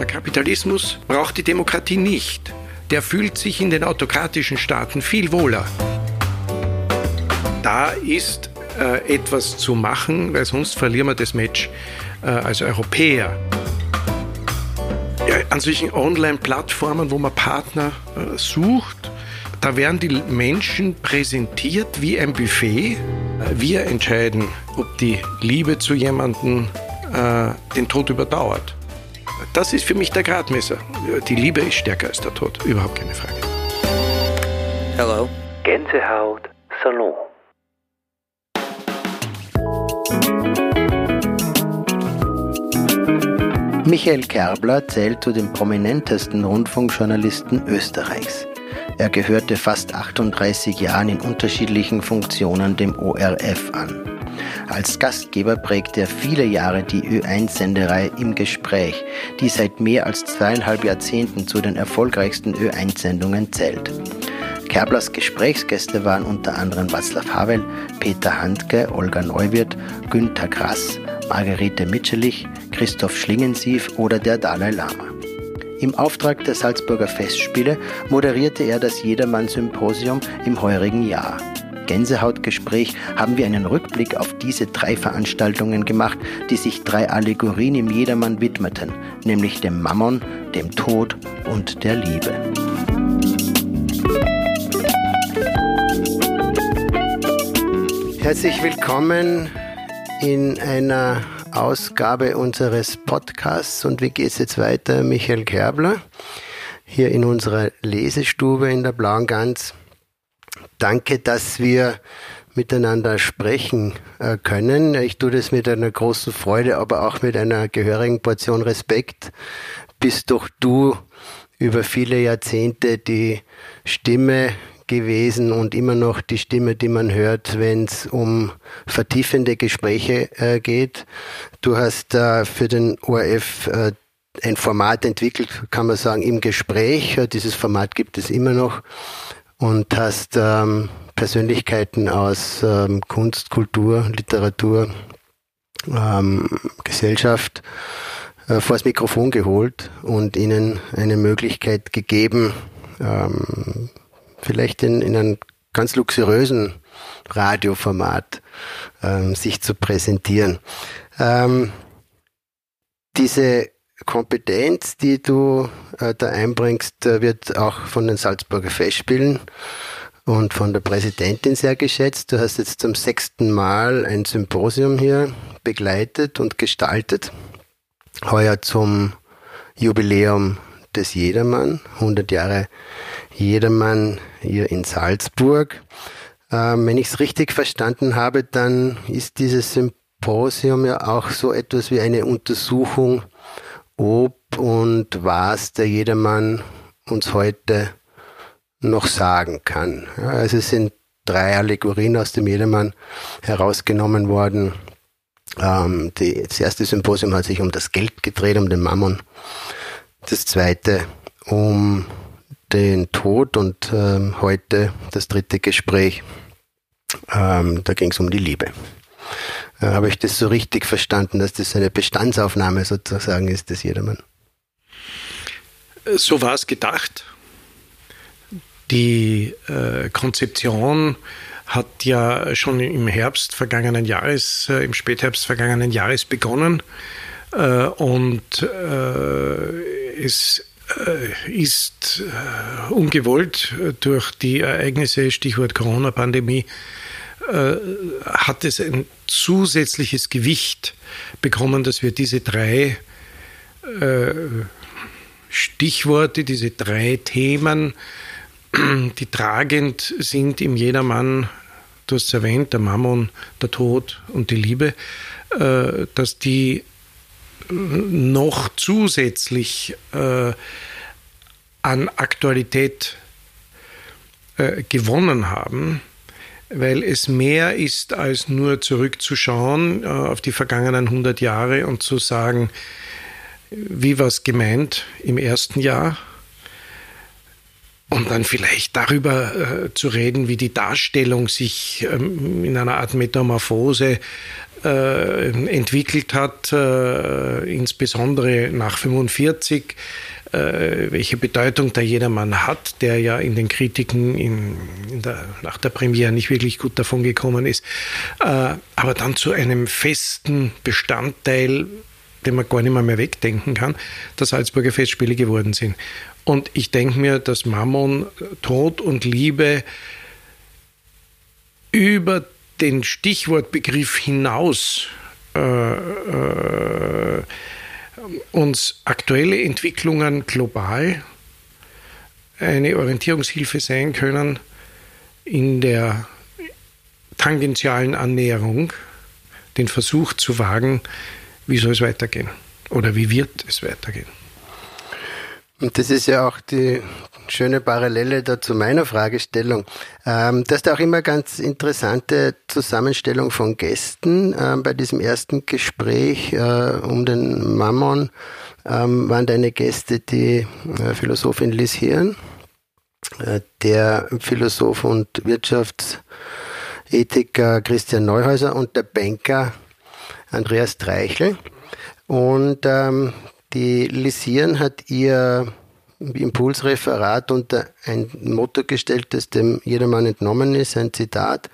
Der Kapitalismus braucht die Demokratie nicht. Der fühlt sich in den autokratischen Staaten viel wohler. Da ist äh, etwas zu machen, weil sonst verlieren wir das Match äh, als Europäer. Ja, an solchen Online-Plattformen, wo man Partner äh, sucht, da werden die Menschen präsentiert wie ein Buffet. Wir entscheiden, ob die Liebe zu jemandem äh, den Tod überdauert. Das ist für mich der Gradmesser. Die Liebe ist stärker als der Tod, überhaupt keine Frage. Hello. Gänsehaut Salon. Michael Kerbler zählt zu den prominentesten Rundfunkjournalisten Österreichs. Er gehörte fast 38 Jahren in unterschiedlichen Funktionen dem ORF an. Als Gastgeber prägte er viele Jahre die Ö1-Senderei im Gespräch, die seit mehr als zweieinhalb Jahrzehnten zu den erfolgreichsten Ö1-Sendungen zählt. Kerblers Gesprächsgäste waren unter anderem Václav Havel, Peter Handke, Olga Neuwirth, Günter Grass, Margarete Mitscherlich, Christoph Schlingensief oder der Dalai Lama. Im Auftrag der Salzburger Festspiele moderierte er das Jedermann-Symposium im heurigen Jahr. Gänsehautgespräch haben wir einen Rückblick auf diese drei Veranstaltungen gemacht, die sich drei Allegorien im Jedermann widmeten, nämlich dem Mammon, dem Tod und der Liebe. Herzlich willkommen in einer Ausgabe unseres Podcasts und wie geht es jetzt weiter? Michael Kerbler hier in unserer Lesestube in der Blauen Gans. Danke, dass wir miteinander sprechen äh, können. Ich tue das mit einer großen Freude, aber auch mit einer gehörigen Portion Respekt. Bist doch du über viele Jahrzehnte die Stimme gewesen und immer noch die Stimme, die man hört, wenn es um vertiefende Gespräche äh, geht. Du hast äh, für den ORF äh, ein Format entwickelt, kann man sagen, im Gespräch. Dieses Format gibt es immer noch und hast ähm, Persönlichkeiten aus ähm, Kunst, Kultur, Literatur, ähm, Gesellschaft äh, vors Mikrofon geholt und ihnen eine Möglichkeit gegeben, ähm, vielleicht in, in einem ganz luxuriösen Radioformat ähm, sich zu präsentieren. Ähm, diese Kompetenz, die du äh, da einbringst, wird auch von den Salzburger Festspielen und von der Präsidentin sehr geschätzt. Du hast jetzt zum sechsten Mal ein Symposium hier begleitet und gestaltet. Heuer zum Jubiläum des Jedermann, 100 Jahre Jedermann hier in Salzburg. Ähm, wenn ich es richtig verstanden habe, dann ist dieses Symposium ja auch so etwas wie eine Untersuchung, ob und was der Jedermann uns heute noch sagen kann. Ja, also es sind drei Allegorien aus dem Jedermann herausgenommen worden. Ähm, die, das erste Symposium hat sich um das Geld gedreht, um den Mammon. Das zweite um den Tod und ähm, heute das dritte Gespräch. Ähm, da ging es um die Liebe. Habe ich das so richtig verstanden, dass das eine Bestandsaufnahme sozusagen ist des Jedermann? So war es gedacht. Die äh, Konzeption hat ja schon im Herbst vergangenen Jahres, äh, im Spätherbst vergangenen Jahres begonnen. Äh, und äh, es äh, ist äh, ungewollt durch die Ereignisse, Stichwort Corona-Pandemie, hat es ein zusätzliches Gewicht bekommen, dass wir diese drei Stichworte, diese drei Themen, die tragend sind im Jedermann, du hast es erwähnt, der Mammon, der Tod und die Liebe, dass die noch zusätzlich äh, an Aktualität äh, gewonnen haben, weil es mehr ist als nur zurückzuschauen äh, auf die vergangenen 100 Jahre und zu sagen, wie war es gemeint im ersten Jahr, und dann vielleicht darüber äh, zu reden, wie die Darstellung sich ähm, in einer Art Metamorphose äh, entwickelt hat, äh, insbesondere nach 45 äh, welche Bedeutung da jedermann hat, der ja in den Kritiken in, in der, nach der Premiere nicht wirklich gut davon gekommen ist, äh, aber dann zu einem festen Bestandteil, den man gar nicht mehr, mehr wegdenken kann, der Salzburger Festspiele geworden sind. Und ich denke mir, dass Mammon, Tod und Liebe über den Stichwortbegriff hinaus äh, äh, uns aktuelle Entwicklungen global eine Orientierungshilfe sein können in der tangentialen Annäherung, den Versuch zu wagen, wie soll es weitergehen oder wie wird es weitergehen. Und das ist ja auch die schöne Parallele da zu meiner Fragestellung. Ähm, das ist auch immer ganz interessante Zusammenstellung von Gästen. Ähm, bei diesem ersten Gespräch äh, um den Mammon ähm, waren deine Gäste die äh, Philosophin Liz Hirn, äh, der Philosoph und Wirtschaftsethiker Christian Neuhäuser und der Banker Andreas Treichel. Und ähm, die Lisieren hat ihr Impulsreferat unter ein Motto gestellt, das dem jedermann entnommen ist, ein Zitat.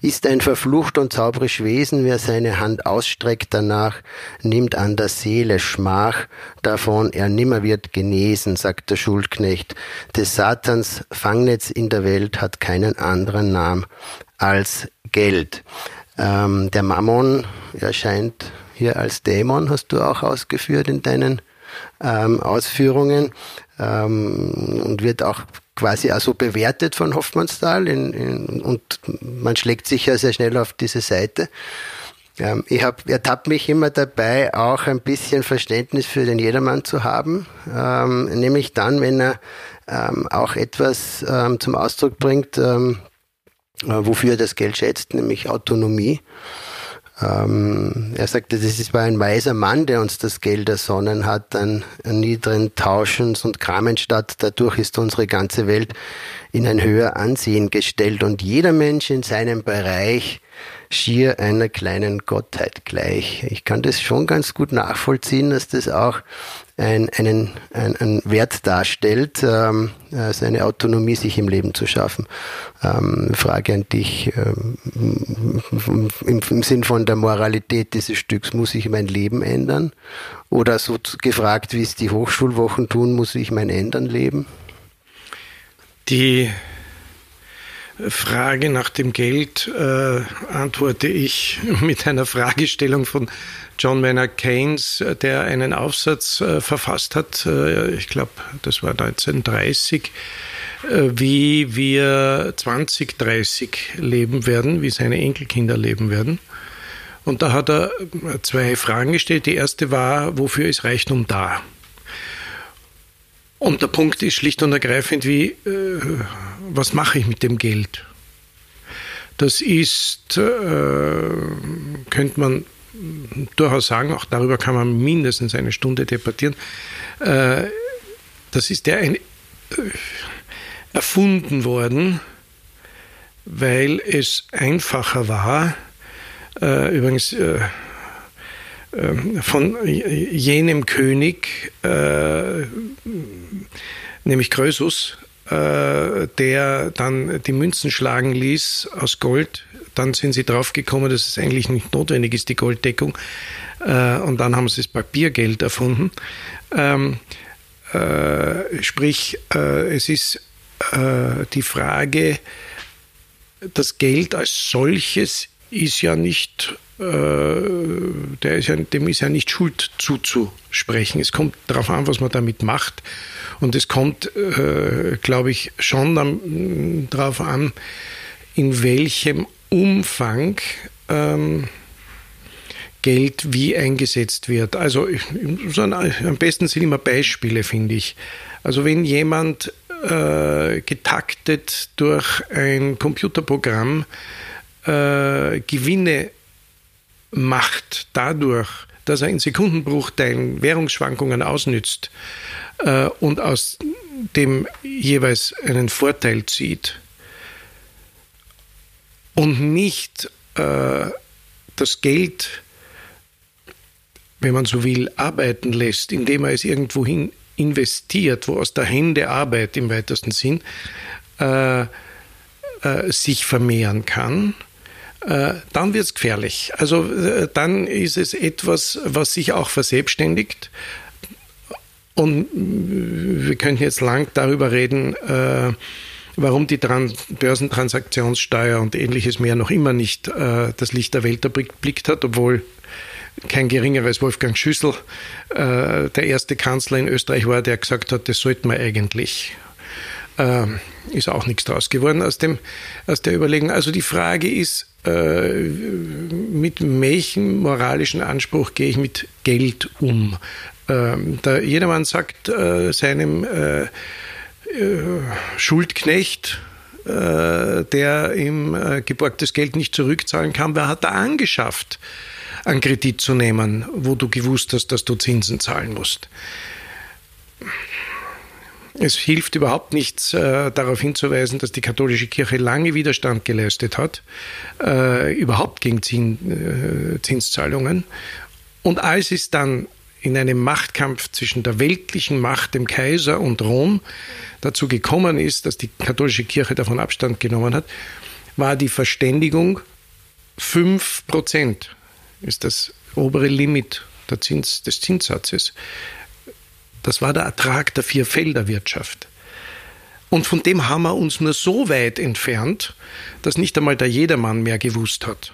Ist ein verflucht und zauberisch Wesen, wer seine Hand ausstreckt danach, nimmt an der Seele Schmach, davon er nimmer wird genesen, sagt der Schuldknecht. Des Satans Fangnetz in der Welt hat keinen anderen Namen als Geld. Ähm, der Mammon erscheint hier als Dämon, hast du auch ausgeführt in deinen ähm, Ausführungen ähm, und wird auch quasi auch so bewertet von Hoffmannsthal in, in, und man schlägt sich ja sehr schnell auf diese Seite. Ähm, ich habe ertappt mich immer dabei, auch ein bisschen Verständnis für den Jedermann zu haben, ähm, nämlich dann, wenn er ähm, auch etwas ähm, zum Ausdruck bringt, ähm, äh, wofür er das Geld schätzt, nämlich Autonomie. Ähm, er sagte, das war ein weiser Mann, der uns das Geld ersonnen hat, an, niederen Tauschens und Kramen statt. Dadurch ist unsere ganze Welt in ein höher Ansehen gestellt und jeder Mensch in seinem Bereich schier einer kleinen Gottheit gleich. Ich kann das schon ganz gut nachvollziehen, dass das auch ein, einen, ein, einen Wert darstellt, ähm, äh, seine Autonomie sich im Leben zu schaffen. Ähm, Frage an dich ähm, im, im Sinn von der Moralität dieses Stücks, muss ich mein Leben ändern? Oder so gefragt, wie es die Hochschulwochen tun, muss ich mein Ändern leben? Die Frage nach dem Geld äh, antworte ich mit einer Fragestellung von John Maynard Keynes, der einen Aufsatz äh, verfasst hat, äh, ich glaube, das war 1930, äh, wie wir 2030 leben werden, wie seine Enkelkinder leben werden. Und da hat er äh, zwei Fragen gestellt. Die erste war, wofür ist Reichtum da? Und der Punkt ist schlicht und ergreifend, wie, äh, was mache ich mit dem Geld? Das ist, äh, könnte man durchaus sagen, auch darüber kann man mindestens eine Stunde debattieren. Äh, das ist ja ein, äh, erfunden worden, weil es einfacher war, äh, übrigens äh, ähm, von jenem König, äh, nämlich Krösus, äh, der dann die Münzen schlagen ließ aus Gold. Dann sind sie draufgekommen, dass es eigentlich nicht notwendig ist, die Golddeckung. Äh, und dann haben sie das Papiergeld erfunden. Ähm, sprich, es ist die Frage, das Geld als solches ist ja nicht äh, der ist ja, dem ist ja nicht Schuld zuzusprechen. Es kommt darauf an, was man damit macht. Und es kommt, äh, glaube ich, schon darauf an, in welchem Umfang ähm, Geld wie eingesetzt wird. Also so ein, am besten sind immer Beispiele, finde ich. Also wenn jemand äh, getaktet durch ein Computerprogramm äh, Gewinne macht dadurch, dass er in Sekundenbruchteilen Währungsschwankungen ausnützt äh, und aus dem jeweils einen Vorteil zieht und nicht äh, das Geld, wenn man so will, arbeiten lässt, indem er es irgendwohin investiert, wo aus der Hände Arbeit im weitesten Sinn äh, äh, sich vermehren kann, dann wird es gefährlich. Also äh, dann ist es etwas, was sich auch verselbstständigt. Und wir könnten jetzt lang darüber reden, äh, warum die Trans Börsentransaktionssteuer und ähnliches mehr noch immer nicht äh, das Licht der Welt erblickt hat, obwohl kein geringeres Wolfgang Schüssel äh, der erste Kanzler in Österreich war, der gesagt hat, das sollten wir eigentlich. Äh, ist auch nichts draus geworden aus, dem, aus der Überlegung. Also die Frage ist, äh, mit welchem moralischen Anspruch gehe ich mit Geld um? Ähm, da jedermann sagt äh, seinem äh, Schuldknecht, der ihm geborgtes Geld nicht zurückzahlen kann, wer hat da angeschafft, einen Kredit zu nehmen, wo du gewusst hast, dass du Zinsen zahlen musst? Es hilft überhaupt nichts, äh, darauf hinzuweisen, dass die katholische Kirche lange Widerstand geleistet hat, äh, überhaupt gegen Zin, äh, Zinszahlungen. Und als es dann in einem Machtkampf zwischen der weltlichen Macht, dem Kaiser und Rom dazu gekommen ist, dass die katholische Kirche davon Abstand genommen hat, war die Verständigung 5 Prozent, ist das obere Limit Zins, des Zinssatzes. Das war der Ertrag der Vierfelderwirtschaft. Und von dem haben wir uns nur so weit entfernt, dass nicht einmal der Jedermann mehr gewusst hat,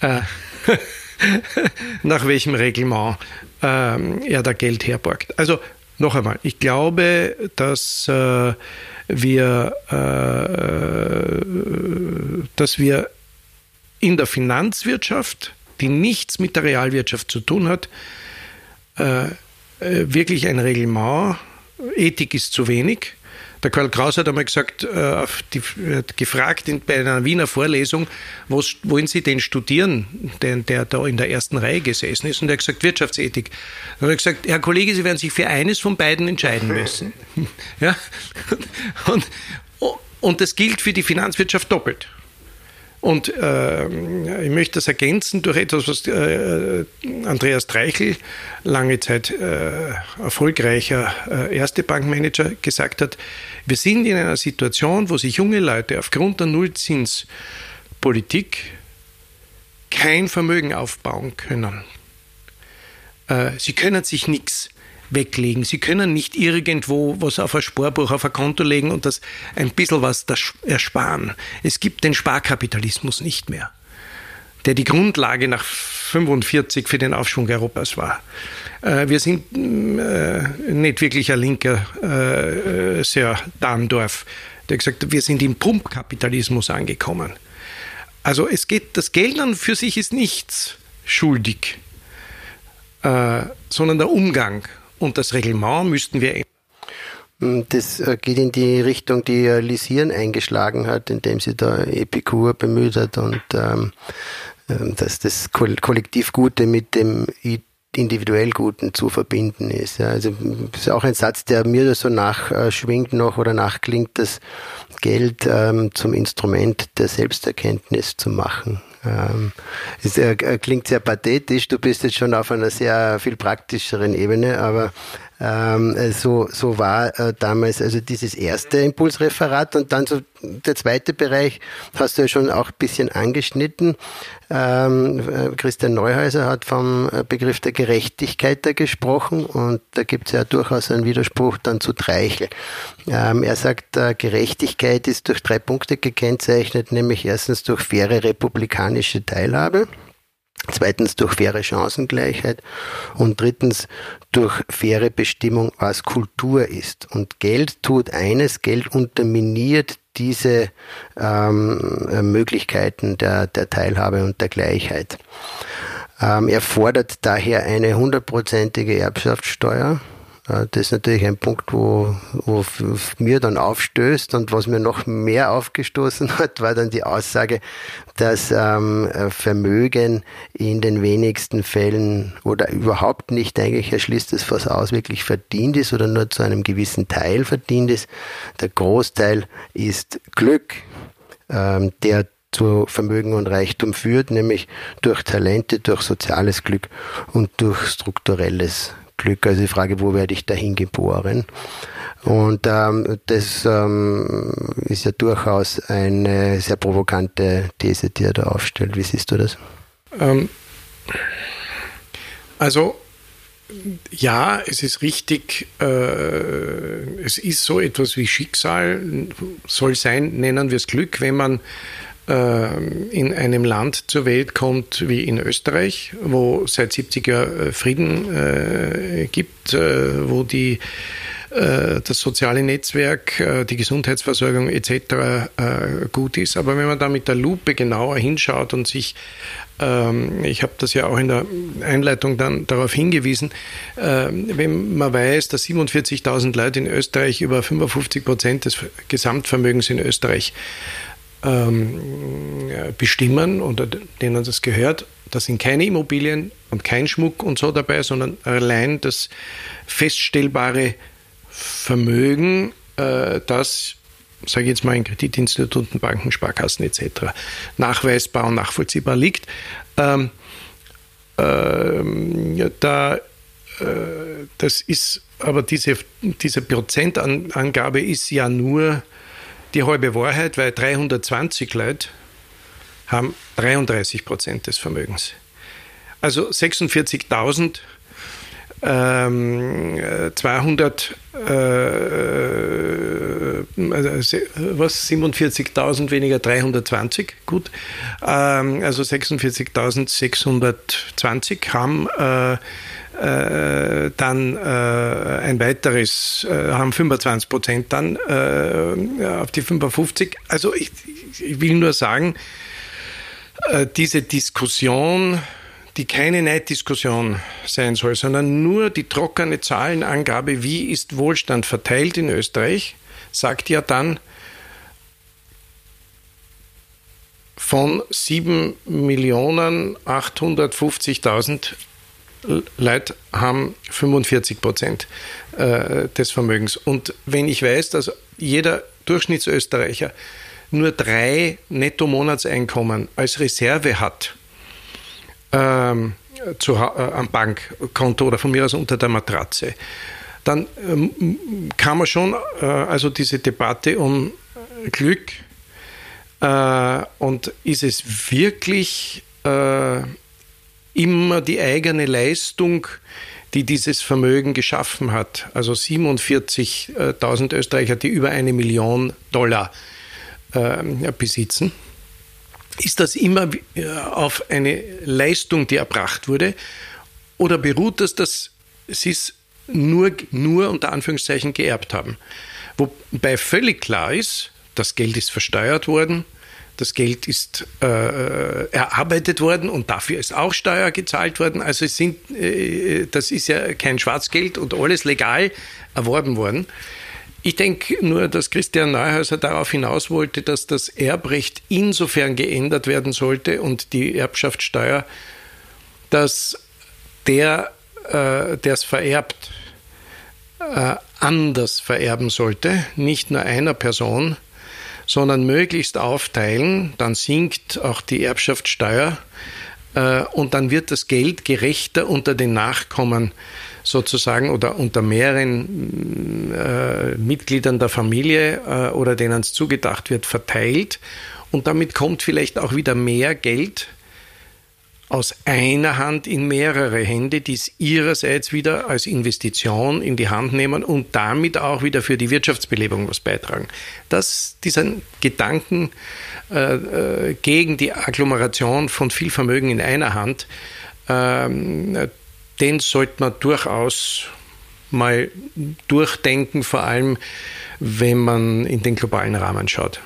äh, nach welchem Reglement äh, er da Geld herborgt. Also noch einmal, ich glaube, dass äh, wir, äh, dass wir in der Finanzwirtschaft, die nichts mit der Realwirtschaft zu tun hat, äh, wirklich ein Reglement. Ethik ist zu wenig. Der Karl Kraus hat einmal gesagt, äh, die, hat gefragt in, bei einer Wiener Vorlesung, wo wollen Sie denn studieren, der, der da in der ersten Reihe gesessen ist? Und er hat gesagt, Wirtschaftsethik. Dann hat er gesagt, Herr Kollege, Sie werden sich für eines von beiden entscheiden müssen. ja? und, und das gilt für die Finanzwirtschaft doppelt. Und äh, ich möchte das ergänzen durch etwas, was äh, Andreas Dreichel, lange Zeit äh, erfolgreicher äh, erste Bankmanager, gesagt hat. Wir sind in einer Situation, wo sich junge Leute aufgrund der Nullzinspolitik kein Vermögen aufbauen können. Äh, sie können sich nichts weglegen. Sie können nicht irgendwo was auf ein Sparbuch, auf ein Konto legen und das ein bisschen was ersparen. Es gibt den Sparkapitalismus nicht mehr, der die Grundlage nach 45 für den Aufschwung Europas war. Äh, wir sind äh, nicht wirklich ein linker äh, Sir Dahndorf, der gesagt hat, wir sind im Pumpkapitalismus angekommen. Also es geht, das Geld an für sich ist nichts schuldig, sondern der Umgang und das Reglement müssten wir ändern. Das äh, geht in die Richtung, die Lisieren eingeschlagen hat, indem sie da Epikur bemüht hat und ähm, ähm dass das Kollektivgute mit dem individuell Guten zu verbinden ist. Ja, also das ist auch ein Satz, der mir so nachschwingt noch oder nachklingt, das Geld ähm, zum Instrument der Selbsterkenntnis zu machen. Ähm, es äh, klingt sehr pathetisch, du bist jetzt schon auf einer sehr viel praktischeren Ebene, aber ähm, so, so war äh, damals also dieses erste Impulsreferat und dann so der zweite Bereich hast du ja schon auch ein bisschen angeschnitten. Ähm, äh, Christian Neuhäuser hat vom äh, Begriff der Gerechtigkeit da gesprochen und da gibt es ja durchaus einen Widerspruch dann zu Treichel. Ähm, er sagt, äh, Gerechtigkeit ist durch drei Punkte gekennzeichnet, nämlich erstens durch faire republikanische Teilhabe zweitens durch faire Chancengleichheit und drittens durch faire Bestimmung, was Kultur ist. Und Geld tut eines, Geld unterminiert diese ähm, Möglichkeiten der, der Teilhabe und der Gleichheit. Ähm, er fordert daher eine hundertprozentige Erbschaftssteuer das ist natürlich ein Punkt, wo, wo mir dann aufstößt und was mir noch mehr aufgestoßen hat, war dann die Aussage, dass ähm, Vermögen in den wenigsten Fällen oder überhaupt nicht eigentlich erschließt es was aus, wirklich verdient ist oder nur zu einem gewissen Teil verdient ist. Der Großteil ist Glück, ähm, der zu Vermögen und Reichtum führt, nämlich durch Talente, durch soziales Glück und durch strukturelles Glück. Also die Frage, wo werde ich dahin geboren? Und ähm, das ähm, ist ja durchaus eine sehr provokante These, die er da aufstellt. Wie siehst du das? Ähm, also ja, es ist richtig, äh, es ist so etwas wie Schicksal, soll sein, nennen wir es Glück, wenn man in einem Land zur Welt kommt wie in Österreich, wo seit 70 Jahren äh, Frieden äh, gibt, äh, wo die äh, das soziale Netzwerk, äh, die Gesundheitsversorgung etc. gut ist. Aber wenn man da mit der Lupe genauer hinschaut und sich, ähm, ich habe das ja auch in der Einleitung dann darauf hingewiesen, wenn man weiß, dass 47.000 Leute in Österreich über 55 Prozent des Gesamtvermögens in Österreich ähm, bestimmen oder denen das gehört. Da sind keine Immobilien und kein Schmuck und so dabei, sondern allein das feststellbare Vermögen, äh, das, sage ich jetzt mal, in Kreditinstituten, Banken, Sparkassen etc. nachweisbar und nachvollziehbar liegt. Ähm, ähm, ja, da, äh, das ist, aber diese, diese Prozentangabe ist ja nur die halbe Wahrheit, weil 320 Leute haben 33 Prozent des Vermögens. Also 46.000 ähm, 200 äh, also, was 47.000 weniger 320 gut ähm, also 46.620 haben äh, äh, dann äh, ein weiteres, äh, haben 25 Prozent dann äh, auf die 55. Also ich, ich will nur sagen, äh, diese Diskussion, die keine Neiddiskussion sein soll, sondern nur die trockene Zahlenangabe, wie ist Wohlstand verteilt in Österreich, sagt ja dann, von 7.850.000 Leute haben 45 Prozent äh, des Vermögens. Und wenn ich weiß, dass jeder Durchschnittsösterreicher nur drei Netto-Monatseinkommen als Reserve hat, ähm, zu, äh, am Bankkonto oder von mir aus unter der Matratze, dann ähm, kann man schon äh, also diese Debatte um Glück äh, und ist es wirklich äh, immer die eigene Leistung, die dieses Vermögen geschaffen hat. Also 47.000 Österreicher, die über eine Million Dollar äh, besitzen. Ist das immer äh, auf eine Leistung, die erbracht wurde? Oder beruht das, dass sie es nur, nur unter Anführungszeichen geerbt haben? Wobei völlig klar ist, das Geld ist versteuert worden, das Geld ist äh, erarbeitet worden und dafür ist auch Steuer gezahlt worden. Also es sind, äh, das ist ja kein Schwarzgeld und alles legal erworben worden. Ich denke nur, dass Christian Neuhäuser darauf hinaus wollte, dass das Erbrecht insofern geändert werden sollte und die Erbschaftssteuer, dass der, äh, der es vererbt, äh, anders vererben sollte, nicht nur einer Person, sondern möglichst aufteilen, dann sinkt auch die Erbschaftssteuer äh, und dann wird das Geld gerechter unter den Nachkommen sozusagen oder unter mehreren äh, Mitgliedern der Familie äh, oder denen es zugedacht wird, verteilt. Und damit kommt vielleicht auch wieder mehr Geld aus einer Hand in mehrere Hände, die es ihrerseits wieder als Investition in die Hand nehmen und damit auch wieder für die Wirtschaftsbelebung was beitragen. Das, diesen Gedanken äh, äh gegen die Agglomeration von viel Vermögen in einer Hand, äh, den sollte man durchaus mal durchdenken, vor allem wenn man in den globalen Rahmen schaut.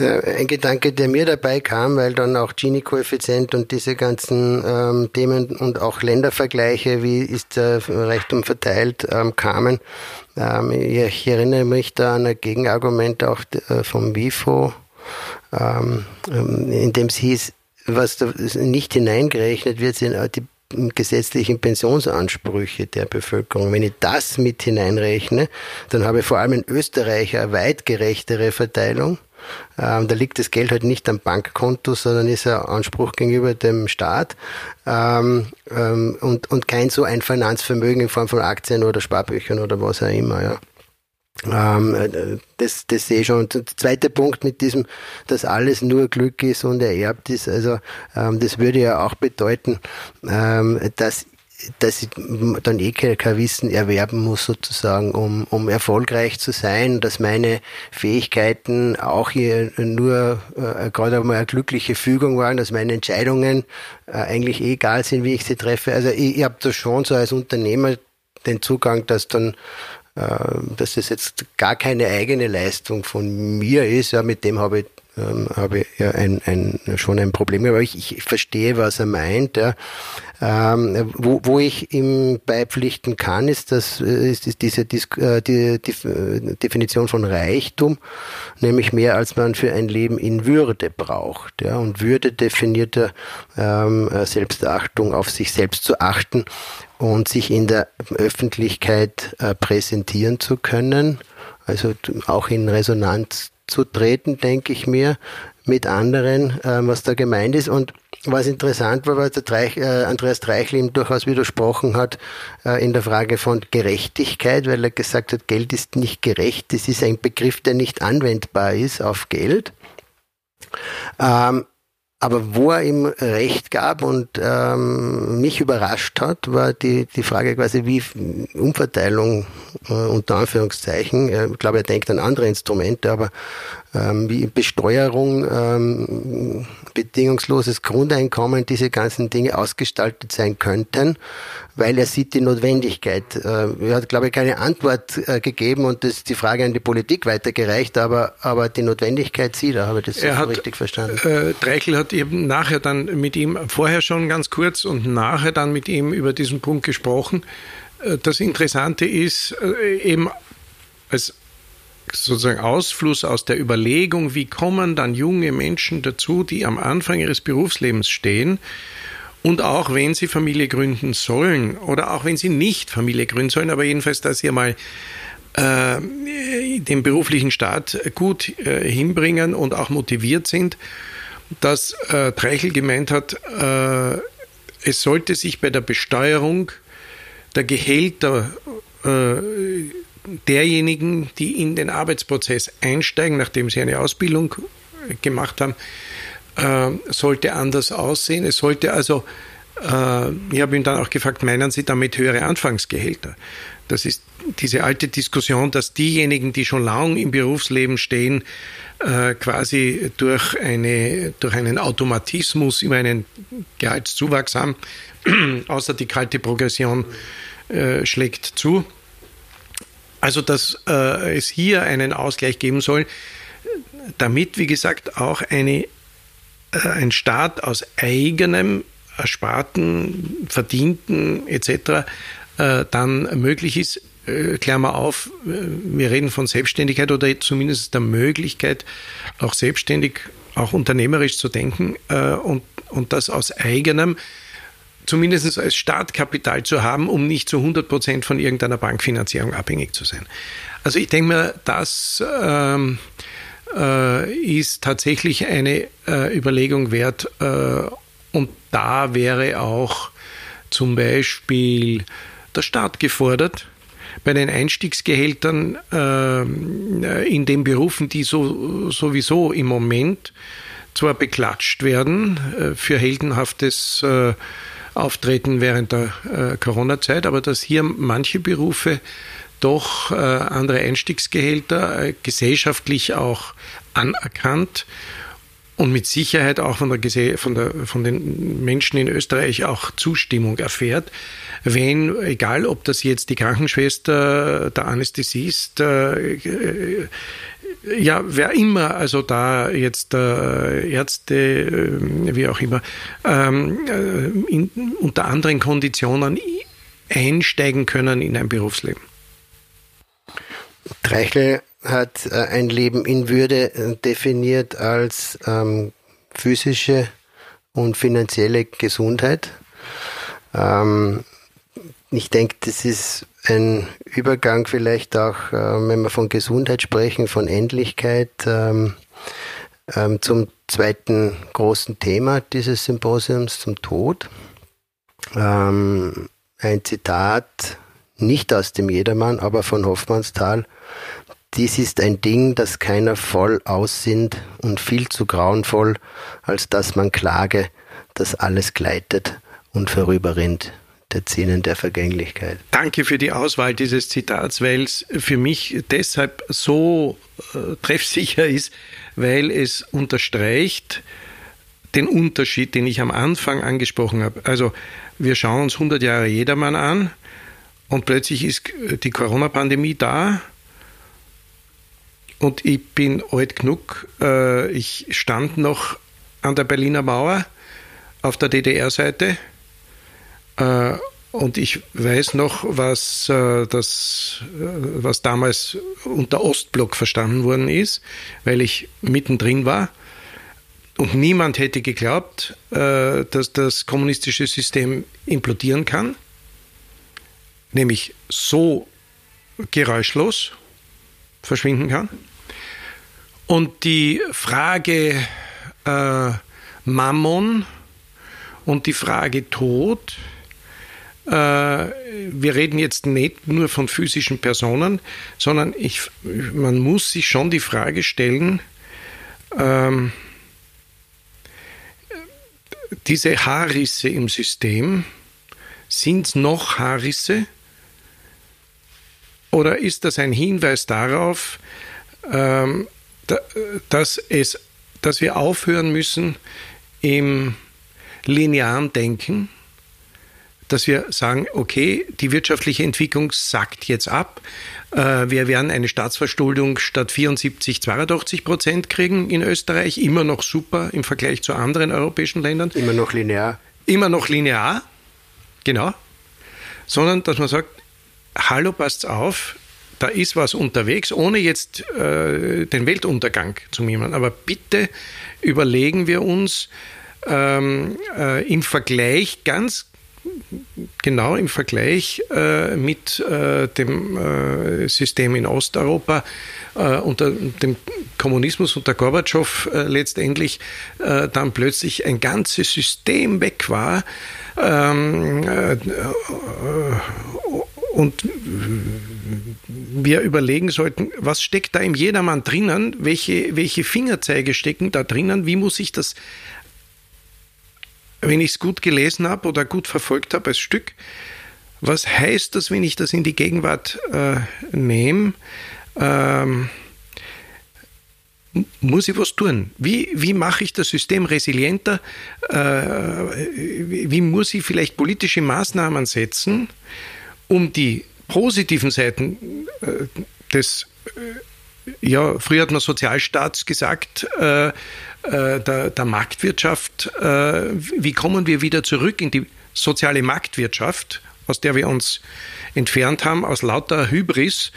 Ein Gedanke, der mir dabei kam, weil dann auch Gini-Koeffizient und diese ganzen ähm, Themen und auch Ländervergleiche, wie ist der Reichtum verteilt, ähm, kamen. Ähm, ich erinnere mich da an ein Gegenargument auch äh, vom WIFO, ähm, ähm, in dem es hieß, was da nicht hineingerechnet wird, sind die gesetzlichen Pensionsansprüche der Bevölkerung. Wenn ich das mit hineinrechne, dann habe ich vor allem in Österreich eine weit gerechtere Verteilung. Ähm, da liegt das Geld halt nicht am Bankkonto, sondern ist ein Anspruch gegenüber dem Staat ähm, ähm, und, und kein so ein Finanzvermögen in Form von Aktien oder Sparbüchern oder was auch immer. Ja. Ähm, äh, das, das sehe ich schon. Und der zweite Punkt mit diesem, dass alles nur Glück ist und ererbt ist, also ähm, das würde ja auch bedeuten, ähm, dass dass ich dann eh kein Wissen erwerben muss sozusagen, um, um erfolgreich zu sein, dass meine Fähigkeiten auch hier nur äh, gerade einmal eine glückliche Fügung waren, dass meine Entscheidungen äh, eigentlich eh egal sind, wie ich sie treffe. Also ich, ich habe da schon so als Unternehmer den Zugang, dass dann äh, dass das jetzt gar keine eigene Leistung von mir ist. Ja, mit dem habe ich ähm, habe ich ja ein, ein, schon ein Problem, aber ich, ich verstehe, was er meint. Ja. Ähm, wo, wo ich ihm beipflichten kann, ist, das, äh, ist, ist diese Dis äh, die, die Definition von Reichtum, nämlich mehr als man für ein Leben in Würde braucht. Ja. Und Würde definiert er ähm, Selbstachtung, auf sich selbst zu achten und sich in der Öffentlichkeit äh, präsentieren zu können, also auch in Resonanz zu treten, denke ich mir, mit anderen, äh, was da gemeint ist. Und was interessant war, weil der Dreich, äh, Andreas Dreichel ihm durchaus widersprochen hat äh, in der Frage von Gerechtigkeit, weil er gesagt hat, Geld ist nicht gerecht. Das ist ein Begriff, der nicht anwendbar ist auf Geld. Ähm, aber wo er ihm recht gab und ähm, mich überrascht hat, war die, die Frage quasi, wie Umverteilung äh, unter Anführungszeichen, äh, ich glaube, er denkt an andere Instrumente, aber ähm, wie Besteuerung, ähm, bedingungsloses Grundeinkommen, diese ganzen Dinge ausgestaltet sein könnten, weil er sieht die Notwendigkeit. Äh, er hat, glaube ich, keine Antwort äh, gegeben und das die Frage an die Politik weitergereicht, aber, aber die Notwendigkeit sieht er, habe ich das so hat, richtig verstanden. Äh, Dreichel hat eben nachher dann mit ihm, vorher schon ganz kurz und nachher dann mit ihm über diesen Punkt gesprochen. Äh, das Interessante ist äh, eben als sozusagen Ausfluss aus der Überlegung, wie kommen dann junge Menschen dazu, die am Anfang ihres Berufslebens stehen und auch wenn sie Familie gründen sollen oder auch wenn sie nicht Familie gründen sollen, aber jedenfalls, dass sie mal äh, den beruflichen Start gut äh, hinbringen und auch motiviert sind, dass äh, Treichel gemeint hat, äh, es sollte sich bei der Besteuerung der Gehälter äh, derjenigen, die in den Arbeitsprozess einsteigen, nachdem sie eine Ausbildung gemacht haben, äh, sollte anders aussehen. Es sollte also, äh, ich habe ihn dann auch gefragt, meinen Sie damit höhere Anfangsgehälter? Das ist diese alte Diskussion, dass diejenigen, die schon lang im Berufsleben stehen, äh, quasi durch, eine, durch einen Automatismus immer einen Gehaltszuwachs haben, außer die kalte Progression äh, schlägt zu. Also, dass äh, es hier einen Ausgleich geben soll, damit, wie gesagt, auch eine, äh, ein Staat aus eigenem Ersparten, Verdienten etc. Äh, dann möglich ist. Äh, Klammer auf, äh, wir reden von Selbstständigkeit oder zumindest der Möglichkeit, auch selbstständig, auch unternehmerisch zu denken äh, und, und das aus eigenem zumindest als Startkapital zu haben, um nicht zu 100 Prozent von irgendeiner Bankfinanzierung abhängig zu sein. Also ich denke mir, das ähm, äh, ist tatsächlich eine äh, Überlegung wert. Äh, und da wäre auch zum Beispiel der Staat gefordert, bei den Einstiegsgehältern äh, in den Berufen, die so, sowieso im Moment zwar beklatscht werden äh, für heldenhaftes äh, auftreten während der äh, Corona-Zeit, aber dass hier manche Berufe doch äh, andere Einstiegsgehälter äh, gesellschaftlich auch anerkannt und mit Sicherheit auch von, der, von, der, von den Menschen in Österreich auch Zustimmung erfährt, wenn, egal ob das jetzt die Krankenschwester, der Anästhesist, äh, ja, wer immer, also da jetzt äh, Ärzte, äh, wie auch immer, ähm, äh, in, unter anderen Konditionen einsteigen können in ein Berufsleben. Treichle hat äh, ein Leben in Würde äh, definiert als ähm, physische und finanzielle Gesundheit. Ähm, ich denke, das ist ein Übergang vielleicht auch, äh, wenn wir von Gesundheit sprechen, von Endlichkeit ähm, ähm, zum zweiten großen Thema dieses Symposiums, zum Tod. Ähm, ein Zitat, nicht aus dem Jedermann, aber von Hoffmannsthal. Dies ist ein Ding, das keiner voll aussinnt und viel zu grauenvoll, als dass man klage, dass alles gleitet und vorüberrinnt der Szenen der Vergänglichkeit. Danke für die Auswahl dieses Zitats, weil es für mich deshalb so äh, treffsicher ist, weil es unterstreicht den Unterschied, den ich am Anfang angesprochen habe. Also wir schauen uns 100 Jahre Jedermann an und plötzlich ist die Corona-Pandemie da und ich bin alt genug. Äh, ich stand noch an der Berliner Mauer auf der DDR-Seite äh, und ich weiß noch, was, äh, das, äh, was damals unter Ostblock verstanden worden ist, weil ich mittendrin war. Und niemand hätte geglaubt, dass das kommunistische System implodieren kann, nämlich so geräuschlos verschwinden kann. Und die Frage äh, Mammon und die Frage Tod äh, wir reden jetzt nicht nur von physischen Personen, sondern ich, man muss sich schon die Frage stellen, ähm, diese Haarrisse im System, sind es noch Haarrisse? Oder ist das ein Hinweis darauf, ähm, dass, es, dass wir aufhören müssen im linearen Denken? Dass wir sagen, okay, die wirtschaftliche Entwicklung sackt jetzt ab. Äh, wir werden eine Staatsverschuldung statt 74, 82 Prozent kriegen in Österreich. Immer noch super im Vergleich zu anderen europäischen Ländern. Immer noch linear. Immer noch linear, genau. Sondern, dass man sagt, hallo, passt auf, da ist was unterwegs, ohne jetzt äh, den Weltuntergang zu mimen. Aber bitte überlegen wir uns ähm, äh, im Vergleich ganz genau im Vergleich äh, mit äh, dem äh, System in Osteuropa äh, unter dem Kommunismus unter Gorbatschow äh, letztendlich äh, dann plötzlich ein ganzes System weg war. Ähm, und wir überlegen sollten, was steckt da im Jedermann drinnen, welche, welche Fingerzeige stecken da drinnen, wie muss ich das wenn ich es gut gelesen habe oder gut verfolgt habe als Stück, was heißt das, wenn ich das in die Gegenwart äh, nehme? Ähm, muss ich was tun? Wie, wie mache ich das System resilienter? Äh, wie, muss ich vielleicht politische Maßnahmen setzen, um die positiven Seiten äh, des, äh, ja, früher hat man Sozialstaats gesagt, äh, äh, der, der, Marktwirtschaft. Äh, wie kommen wir wieder zurück in die soziale Marktwirtschaft, aus der wir uns entfernt haben, aus lauter Hybris,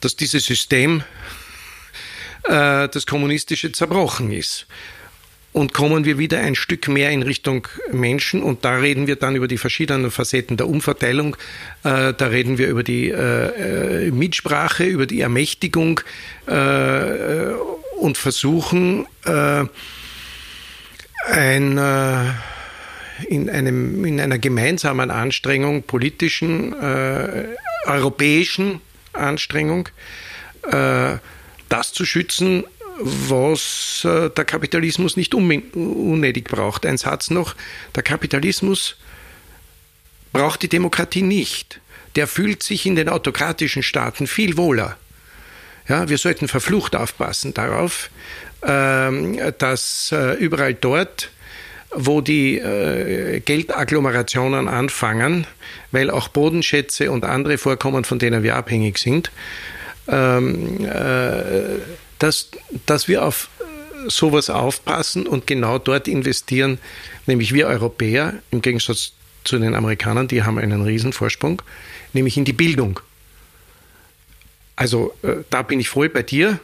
dass dieses System, äh, das kommunistische, zerbrochen ist und kommen wir wieder ein Stück mehr in Richtung Menschen. Und da reden wir dann über die verschiedenen Facetten der Umverteilung, äh, da reden wir über die äh, Mitsprache, über die Ermächtigung äh, und versuchen äh, ein, äh, in, einem, in einer gemeinsamen Anstrengung, politischen, äh, europäischen Anstrengung, äh, das zu schützen, was äh, der Kapitalismus nicht unnötig braucht. Ein Satz noch, der Kapitalismus braucht die Demokratie nicht. Der fühlt sich in den autokratischen Staaten viel wohler. Ja, wir sollten verflucht aufpassen darauf, ähm, dass äh, überall dort, wo die äh, Geldagglomerationen anfangen, weil auch Bodenschätze und andere Vorkommen, von denen wir abhängig sind, ähm, äh, dass, dass wir auf sowas aufpassen und genau dort investieren, nämlich wir Europäer, im Gegensatz zu den Amerikanern, die haben einen Riesenvorsprung, nämlich in die Bildung. Also äh, da bin ich voll bei dir.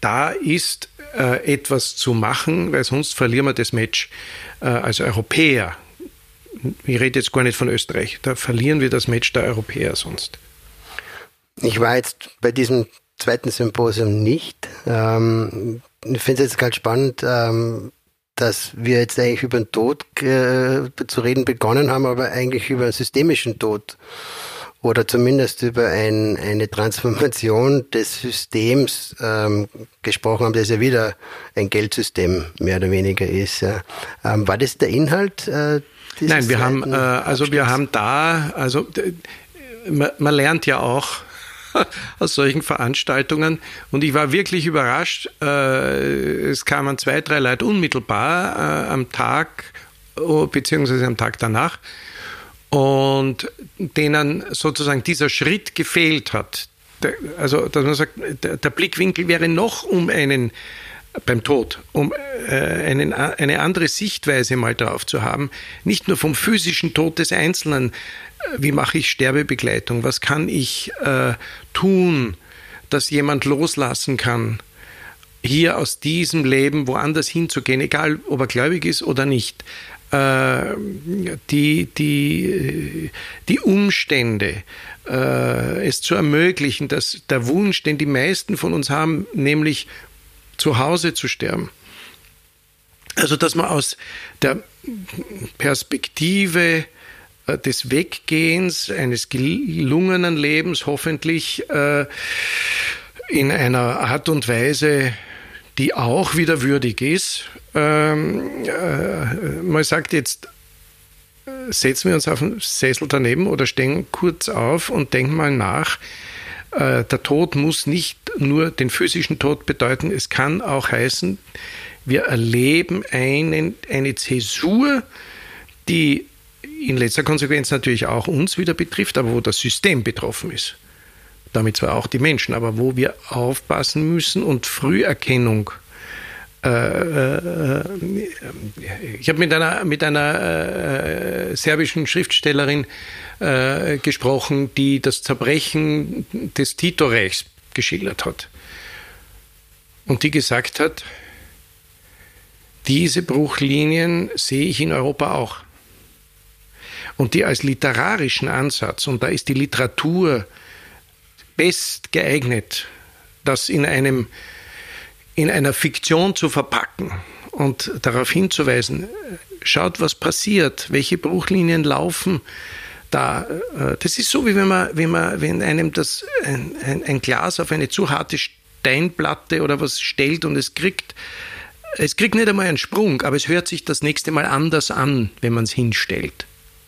Da ist äh, etwas zu machen, weil sonst verlieren wir das Match äh, als Europäer. Ich rede jetzt gar nicht von Österreich. Da verlieren wir das Match der Europäer sonst. Ich war jetzt bei diesem zweiten Symposium nicht. Ähm, ich finde es jetzt ganz spannend, ähm, dass wir jetzt eigentlich über den Tod äh, zu reden begonnen haben, aber eigentlich über einen systemischen Tod oder zumindest über ein, eine Transformation des Systems ähm, gesprochen haben, das ja wieder ein Geldsystem mehr oder weniger ist. Ja. Ähm, war das der Inhalt? Äh, Nein, wir haben äh, also wir haben da also man, man lernt ja auch aus solchen Veranstaltungen. Und ich war wirklich überrascht. Äh, es kamen zwei, drei Leute unmittelbar äh, am Tag, oh, beziehungsweise am Tag danach, und denen sozusagen dieser Schritt gefehlt hat. Also, dass man sagt, der Blickwinkel wäre noch um einen beim Tod, um äh, einen, eine andere Sichtweise mal darauf zu haben, nicht nur vom physischen Tod des Einzelnen, wie mache ich Sterbebegleitung, was kann ich äh, tun, dass jemand loslassen kann, hier aus diesem Leben woanders hinzugehen, egal ob er gläubig ist oder nicht. Äh, die, die, die Umstände, äh, es zu ermöglichen, dass der Wunsch, den die meisten von uns haben, nämlich zu Hause zu sterben. Also, dass man aus der Perspektive äh, des Weggehens, eines gelungenen Lebens hoffentlich äh, in einer Art und Weise, die auch wieder würdig ist. Ähm, äh, man sagt jetzt, setzen wir uns auf den Sessel daneben oder stehen kurz auf und denken mal nach. Äh, der Tod muss nicht nur den physischen Tod bedeuten, es kann auch heißen, wir erleben einen, eine Zäsur, die in letzter Konsequenz natürlich auch uns wieder betrifft, aber wo das System betroffen ist. Damit zwar auch die Menschen, aber wo wir aufpassen müssen und Früherkennung ich habe mit einer, mit einer äh, serbischen Schriftstellerin äh, gesprochen, die das Zerbrechen des Tito-Reichs geschildert hat. Und die gesagt hat, diese Bruchlinien sehe ich in Europa auch und die als literarischen Ansatz, und da ist die Literatur best geeignet, das in einem in einer Fiktion zu verpacken und darauf hinzuweisen, schaut, was passiert, welche Bruchlinien laufen da. Äh, das ist so, wie wenn man, wenn man, wenn einem das ein, ein, ein Glas auf eine zu harte Steinplatte oder was stellt und es kriegt es kriegt nicht einmal einen Sprung, aber es hört sich das nächste Mal anders an, wenn man es hinstellt.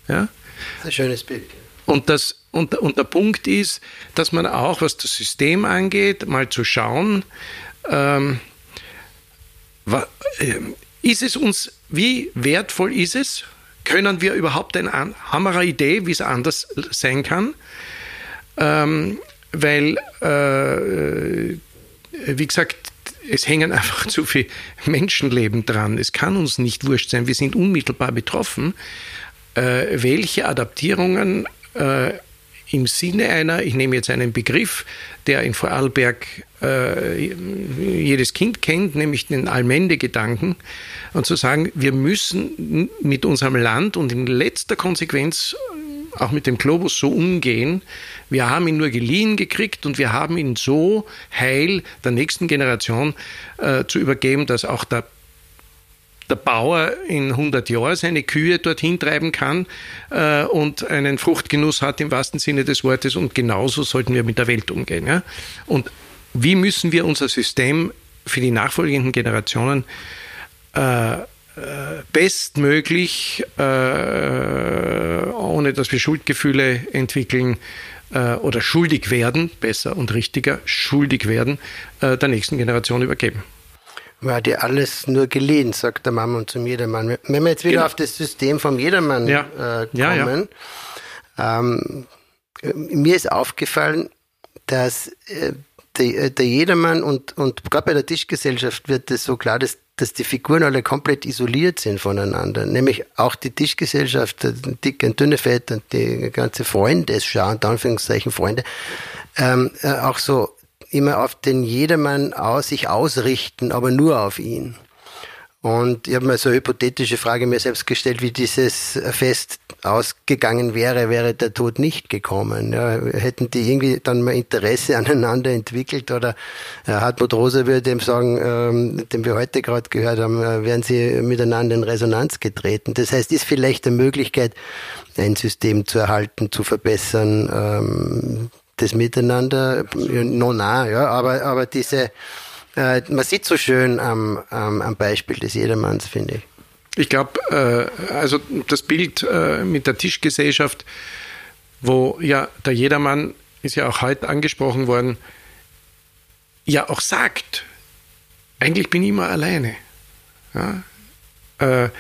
Ja? Das ist ein schönes Bild. Und, das, und, und der Punkt ist, dass man auch, was das System angeht, mal zu schauen, ähm, äh, ist es uns, wie wertvoll ist es? Können wir überhaupt eine, haben wir eine Idee, wie es anders sein kann? Ähm, weil, äh, wie gesagt, es hängen einfach zu viele Menschenleben dran. Es kann uns nicht wurscht sein. Wir sind unmittelbar betroffen äh, welche Adaptierungen äh, im Sinne einer, ich nehme jetzt einen Begriff, der in Vorarlberg äh, jedes Kind kennt, nämlich den Allmende-Gedanken, und zu sagen, wir müssen mit unserem Land und in letzter Konsequenz auch mit dem Globus so umgehen. Wir haben ihn nur geliehen gekriegt und wir haben ihn so heil der nächsten Generation äh, zu übergeben, dass auch der der Bauer in 100 Jahren seine Kühe dorthin treiben kann äh, und einen Fruchtgenuss hat im wahrsten Sinne des Wortes. Und genauso sollten wir mit der Welt umgehen. Ja? Und wie müssen wir unser System für die nachfolgenden Generationen äh, äh bestmöglich, äh, ohne dass wir Schuldgefühle entwickeln äh, oder schuldig werden, besser und richtiger, schuldig werden, äh, der nächsten Generation übergeben war dir alles nur geliehen, sagt der Mammon zum Jedermann. Wenn wir jetzt wieder genau. auf das System vom Jedermann ja. äh, kommen, ja, ja. Ähm, mir ist aufgefallen, dass äh, der, der Jedermann und, und gerade bei der Tischgesellschaft wird es so klar, dass, dass die Figuren alle komplett isoliert sind voneinander. Nämlich auch die Tischgesellschaft, der dicke und dünne Fett und die ganze Freundesschar, unter Anführungszeichen Freunde, ähm, äh, auch so immer auf den Jedermann aus, sich ausrichten, aber nur auf ihn. Und ich habe mir so eine hypothetische Frage mir selbst gestellt, wie dieses Fest ausgegangen wäre, wäre der Tod nicht gekommen. Ja, hätten die irgendwie dann mal Interesse aneinander entwickelt oder äh, Hartmut Rosa würde dem sagen, ähm, den wir heute gerade gehört haben, äh, wären sie miteinander in Resonanz getreten. Das heißt, ist vielleicht eine Möglichkeit, ein System zu erhalten, zu verbessern, ähm, das Miteinander, no, na, ja, aber, aber diese, äh, man sieht so schön am, am, am Beispiel des Jedermanns, finde ich. Ich glaube, äh, also das Bild äh, mit der Tischgesellschaft, wo ja der Jedermann, ist ja auch heute angesprochen worden, ja auch sagt, eigentlich bin ich immer alleine. Ja? Äh,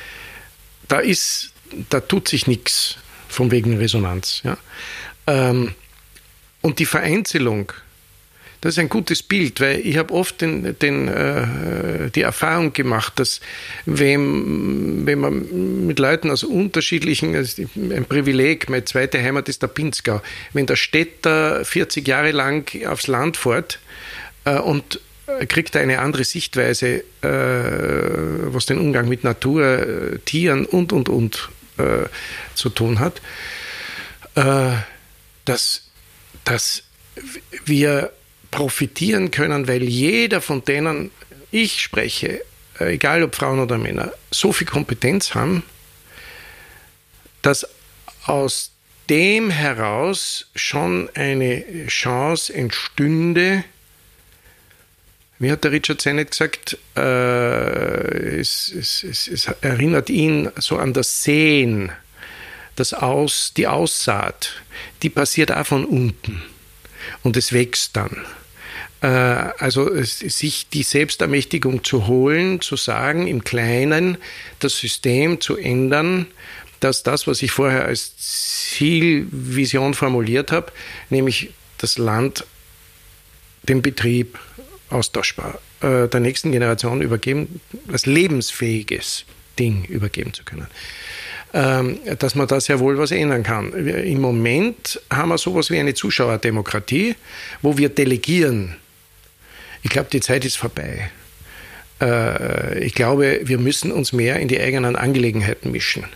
da ist, da tut sich nichts von wegen Resonanz. Ja? Ähm, und die Vereinzelung, das ist ein gutes Bild, weil ich habe oft den, den, äh, die Erfahrung gemacht, dass wenn, wenn man mit Leuten aus unterschiedlichen, ein Privileg, meine zweite Heimat ist der Pinzgau, wenn der Städter 40 Jahre lang aufs Land fährt äh, und kriegt eine andere Sichtweise, äh, was den Umgang mit Natur, äh, Tieren und, und, und äh, zu tun hat, äh, dass, dass wir profitieren können, weil jeder von denen ich spreche, äh, egal ob Frauen oder Männer, so viel Kompetenz haben, dass aus dem heraus schon eine Chance entstünde, wie hat der Richard Sennett gesagt, äh, es, es, es, es, erinnert ihn so an das Sehen, das Aus, die Aussaat, die passiert auch von unten und es wächst dann. Äh, also sich die Selbstermächtigung zu holen, zu sagen, im Kleinen das System zu ändern, dass das, was ich vorher als Zielvision formuliert habe, nämlich das Land, den Betrieb austauschbar äh, der nächsten Generation übergeben, als lebensfähiges Ding übergeben zu können dass man da sehr wohl was ändern kann. Im Moment haben wir sowas wie eine Zuschauerdemokratie, wo wir delegieren ich glaube, die Zeit ist vorbei. Äh, ich glaube, wir müssen uns mehr in die eigenen Angelegenheiten mischen.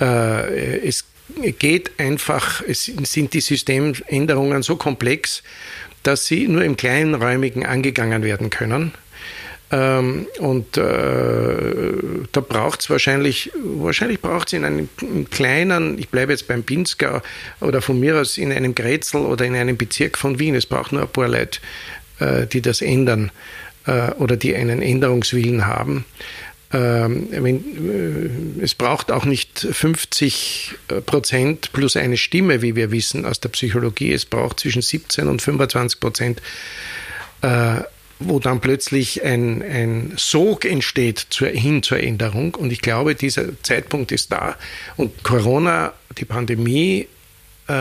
Äh, es geht einfach, es sind die Systemänderungen so komplex, dass sie nur im kleinräumigen angegangen werden können. Ähm, und äh, da braucht es wahrscheinlich, wahrscheinlich braucht es in einem kleinen, ich bleibe jetzt beim Pinzgau oder von mir aus in einem Grätzl oder in einem Bezirk von Wien, es braucht nur ein paar Leute, äh, die das ändern äh, oder die einen Änderungswillen haben. Ähm, äh, es braucht auch nicht 50 Prozent plus eine Stimme, wie wir wissen aus der Psychologie. Es braucht zwischen 17 und 25 Prozent, wo dann plötzlich ein, ein Sog entsteht zur, hin zur Änderung. Und ich glaube, dieser Zeitpunkt ist da. Und Corona, die Pandemie,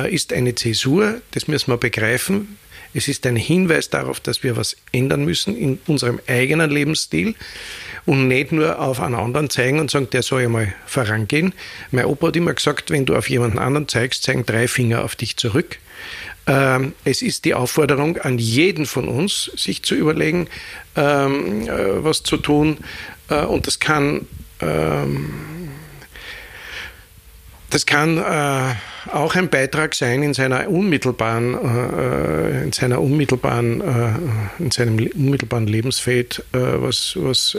ist eine Zäsur, das müssen wir begreifen. Es ist ein Hinweis darauf, dass wir was ändern müssen in unserem eigenen Lebensstil und nicht nur auf einen anderen zeigen und sagen, der soll ja mal vorangehen. Mein Opa hat immer gesagt, wenn du auf jemanden anderen zeigst, zeigen drei Finger auf dich zurück. Ähm, es ist die Aufforderung an jeden von uns, sich zu überlegen, ähm, äh, was zu tun. Äh, und das kann ähm, das kann äh, auch ein Beitrag sein in seiner unmittelbaren, in seiner unmittelbaren, in seinem unmittelbaren Lebensfeld was, was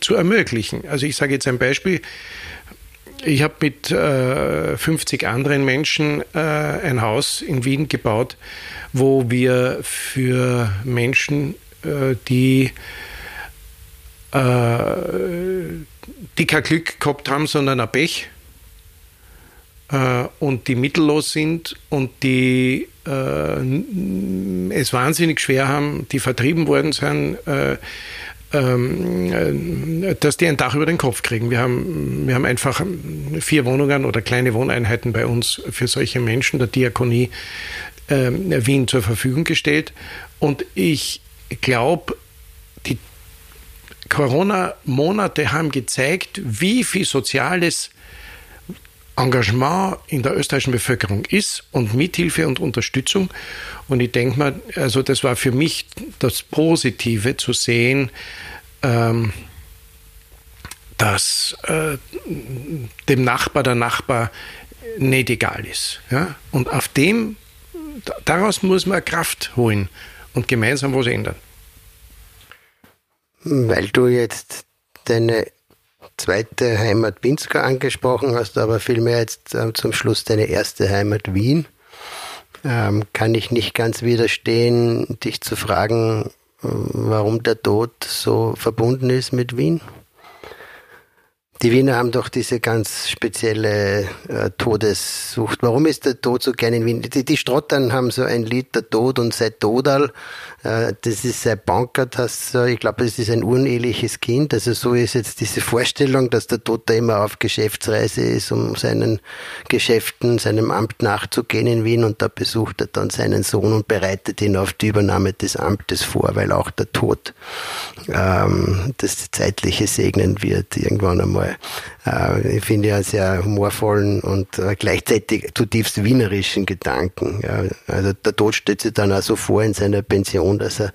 zu ermöglichen. Also ich sage jetzt ein Beispiel. Ich habe mit 50 äh, anderen Menschen ein Haus in Wien gebaut, wo wir für Menschen, die die kein Glück gehabt haben, sondern ein Pech, äh, und die mittellos sind und die äh, es wahnsinnig schwer haben, die vertrieben worden sind, äh, äh, dass die ein Dach über den Kopf kriegen. Wir haben, wir haben einfach vier Wohnungen oder kleine Wohneinheiten bei uns für solche Menschen, der Diakonie äh, Wien zur Verfügung gestellt. Und ich glaube, die Corona-Monate haben gezeigt, wie viel soziales Engagement in der österreichischen Bevölkerung ist und Mithilfe und Unterstützung. Und ich denke mal, also das war für mich das Positive zu sehen, ähm, dass äh, dem Nachbar der Nachbar nicht egal ist. Ja? Und auf dem, daraus muss man Kraft holen und gemeinsam was ändern. Weil du jetzt deine zweite Heimat Pinsker angesprochen hast, aber vielmehr jetzt äh, zum Schluss deine erste Heimat Wien, ähm, kann ich nicht ganz widerstehen, dich zu fragen, äh, warum der Tod so verbunden ist mit Wien. Die Wiener haben doch diese ganz spezielle äh, Todessucht. Warum ist der Tod so gern in Wien? Die, die Strottern haben so ein Lied, der Tod und sei Todal. Äh, das ist sehr bankert, das, äh, ich glaube, es ist ein uneheliches Kind. Also so ist jetzt diese Vorstellung, dass der da immer auf Geschäftsreise ist, um seinen Geschäften, seinem Amt nachzugehen in Wien und da besucht er dann seinen Sohn und bereitet ihn auf die Übernahme des Amtes vor, weil auch der Tod ähm, das Zeitliche segnen wird irgendwann einmal äh, ich finde ja sehr humorvollen und äh, gleichzeitig zutiefst wienerischen Gedanken. Ja. Also der Tod stellt sich dann auch so vor in seiner Pension, dass er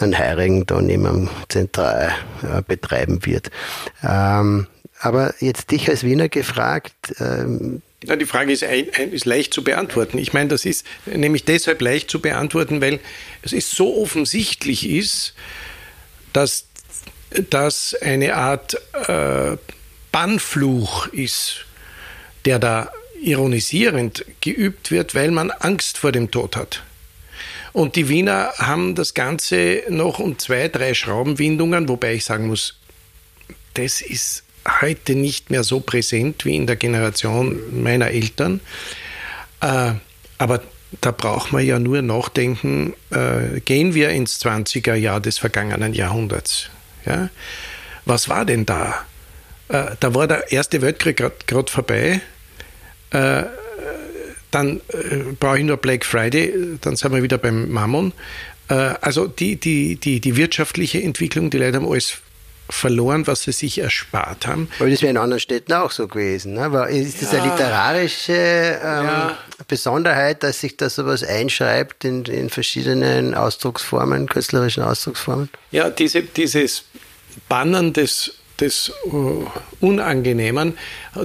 einen Heirigen da neben am Zentral äh, betreiben wird. Ähm, aber jetzt dich als Wiener gefragt, ähm, ja, die Frage ist, ist, leicht zu beantworten. Ich meine, das ist nämlich deshalb leicht zu beantworten, weil es ist so offensichtlich ist, dass das eine Art äh, Bannfluch ist, der da ironisierend geübt wird, weil man Angst vor dem Tod hat. Und die Wiener haben das Ganze noch um zwei, drei Schraubenwindungen, wobei ich sagen muss, das ist heute nicht mehr so präsent wie in der Generation meiner Eltern. Äh, aber da braucht man ja nur nachdenken, äh, gehen wir ins 20er Jahr des vergangenen Jahrhunderts. Ja? Was war denn da? Äh, da war der Erste Weltkrieg gerade vorbei. Dann äh, brauche ich nur Black Friday, dann sind wir wieder beim Mammon. Äh, also die, die, die, die wirtschaftliche Entwicklung, die Leute haben alles verloren, was sie sich erspart haben. Aber das wäre in anderen Städten auch so gewesen. Ne? Aber ist das ja. eine literarische ähm, ja. Besonderheit, dass sich da sowas einschreibt in, in verschiedenen Ausdrucksformen, künstlerischen Ausdrucksformen? Ja, diese, dieses Bannen des des uh, Unangenehmen,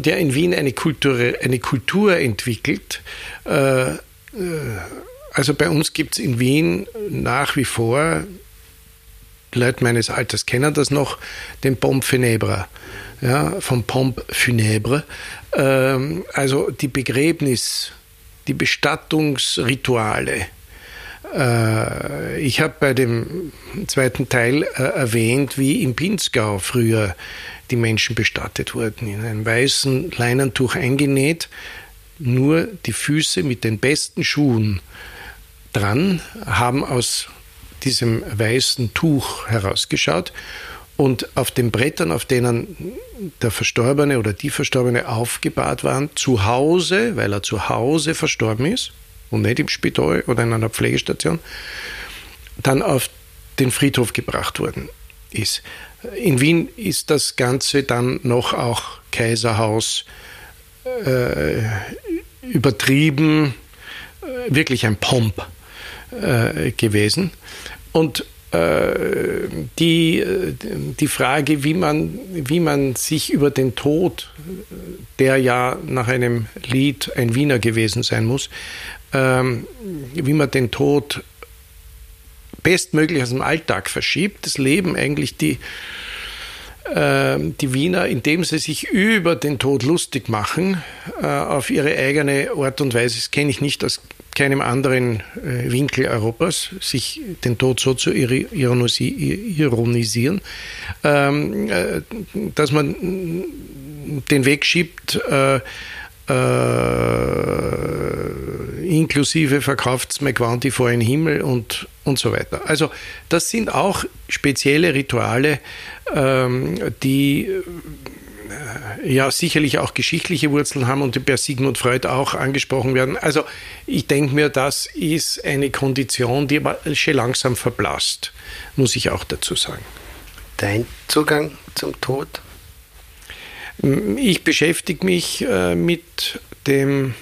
ja in Wien eine Kultur, eine Kultur entwickelt. Äh, äh also bei uns gibt es in Wien nach wie vor, Leute meines Alters kennen das noch, den Pompe Funèbre, ja, vom Pompe Funèbre. Ähm, also die Begräbnis, die Bestattungsrituale, äh, ich habe bei dem zweiten Teil äh, erwähnt, wie im Pinzgau früher die Menschen bestattet wurden. In einem weißen Leinentuch eingenäht, nur die Füße mit den besten Schuhen dran, haben aus diesem weißen Tuch herausgeschaut und auf den Brettern, auf denen der Verstorbene oder die Verstorbene aufgebahrt waren, zu Hause, weil er zu Hause verstorben ist, und nicht im Spital oder in einer Pflegestation, dann auf den Friedhof gebracht worden ist. In Wien ist das Ganze dann noch auch Kaiserhaus äh, übertrieben, äh, wirklich ein Pomp äh, gewesen. Und äh, die, die Frage, wie man, wie man sich über den Tod, der ja nach einem Lied ein Wiener gewesen sein muss, ähm, wie man den Tod bestmöglich aus dem Alltag verschiebt, das Leben eigentlich die, äh, die Wiener, indem sie sich über den Tod lustig machen, äh, auf ihre eigene Art und Weise, das kenne ich nicht aus keinem anderen äh, Winkel Europas, sich den Tod so zu ironisieren, ähm, äh, dass man den Weg schiebt, äh, äh, inklusive verkauft McQuanti vor den Himmel und, und so weiter. Also das sind auch spezielle Rituale, ähm, die ja sicherlich auch geschichtliche Wurzeln haben und die bei Sigmund Freud auch angesprochen werden. Also ich denke mir, das ist eine Kondition, die aber schon langsam verblasst, muss ich auch dazu sagen. Dein Zugang zum Tod? Ich beschäftige mich äh, mit dem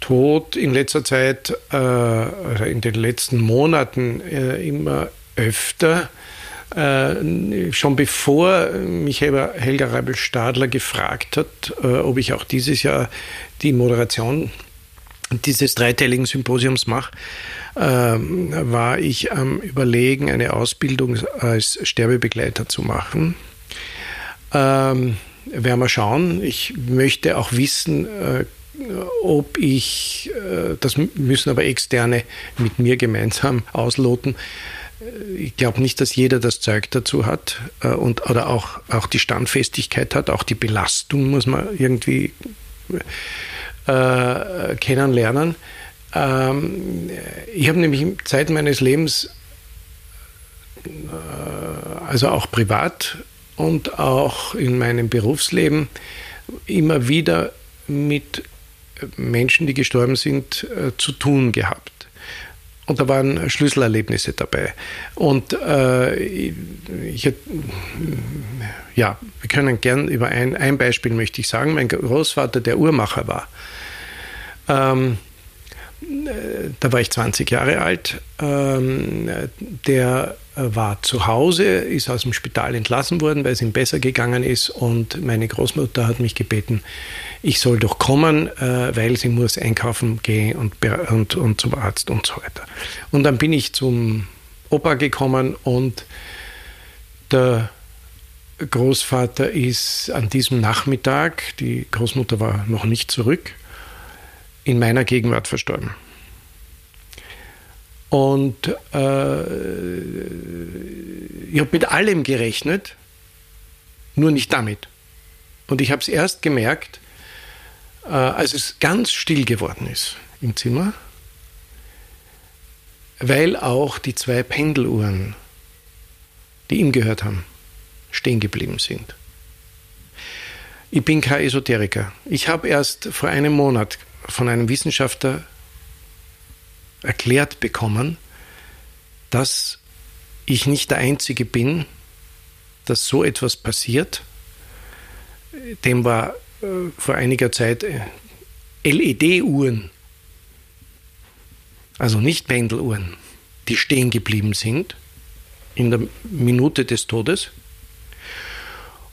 Tod in letzter Zeit, äh, in den letzten Monaten äh, immer öfter schon bevor mich Helga Reibel-Stadler gefragt hat, ob ich auch dieses Jahr die Moderation dieses dreiteiligen Symposiums mache, war ich am Überlegen, eine Ausbildung als Sterbebegleiter zu machen. Ähm, werden wir schauen. Ich möchte auch wissen, äh, ob ich, äh, das müssen aber Externe mit mir gemeinsam ausloten, ich glaube nicht, dass jeder das Zeug dazu hat äh, und, oder auch, auch die Standfestigkeit hat, auch die Belastung muss man irgendwie äh, kennenlernen. Ähm, ich habe nämlich Zeit meines Lebens, äh, also auch privat und auch in meinem Berufsleben, immer wieder mit Menschen, die gestorben sind, äh, zu tun gehabt. Und da waren Schlüsselerlebnisse dabei. Und äh, ich, ja, wir können gern über ein, ein Beispiel möchte ich sagen. Mein Großvater, der Uhrmacher war, ähm, da war ich 20 Jahre alt, ähm, der war zu Hause, ist aus dem Spital entlassen worden, weil es ihm besser gegangen ist und meine Großmutter hat mich gebeten, ich soll doch kommen, äh, weil sie muss einkaufen gehen und, und, und zum Arzt und so weiter. Und dann bin ich zum Opa gekommen und der Großvater ist an diesem Nachmittag, die Großmutter war noch nicht zurück, in meiner Gegenwart verstorben. Und äh, ich habe mit allem gerechnet, nur nicht damit. Und ich habe es erst gemerkt, äh, als es ganz still geworden ist im Zimmer, weil auch die zwei Pendeluhren, die ihm gehört haben, stehen geblieben sind. Ich bin kein Esoteriker. Ich habe erst vor einem Monat von einem Wissenschaftler erklärt bekommen, dass ich nicht der Einzige bin, dass so etwas passiert. Dem war äh, vor einiger Zeit äh, LED-Uhren, also nicht Pendeluhren, die stehen geblieben sind in der Minute des Todes.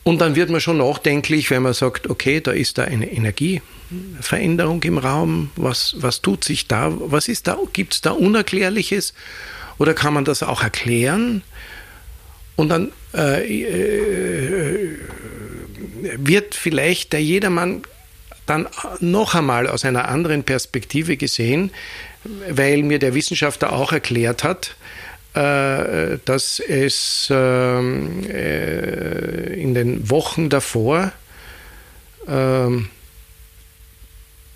Und dann wird man schon nachdenklich, wenn man sagt, okay, da ist da eine Energieveränderung im Raum, was, was tut sich da, was ist da, gibt es da Unerklärliches? Oder kann man das auch erklären? Und dann äh, äh, wird vielleicht der Jedermann dann noch einmal aus einer anderen Perspektive gesehen, weil mir der Wissenschaftler auch erklärt hat, dass es ähm, äh, in den Wochen davor ähm,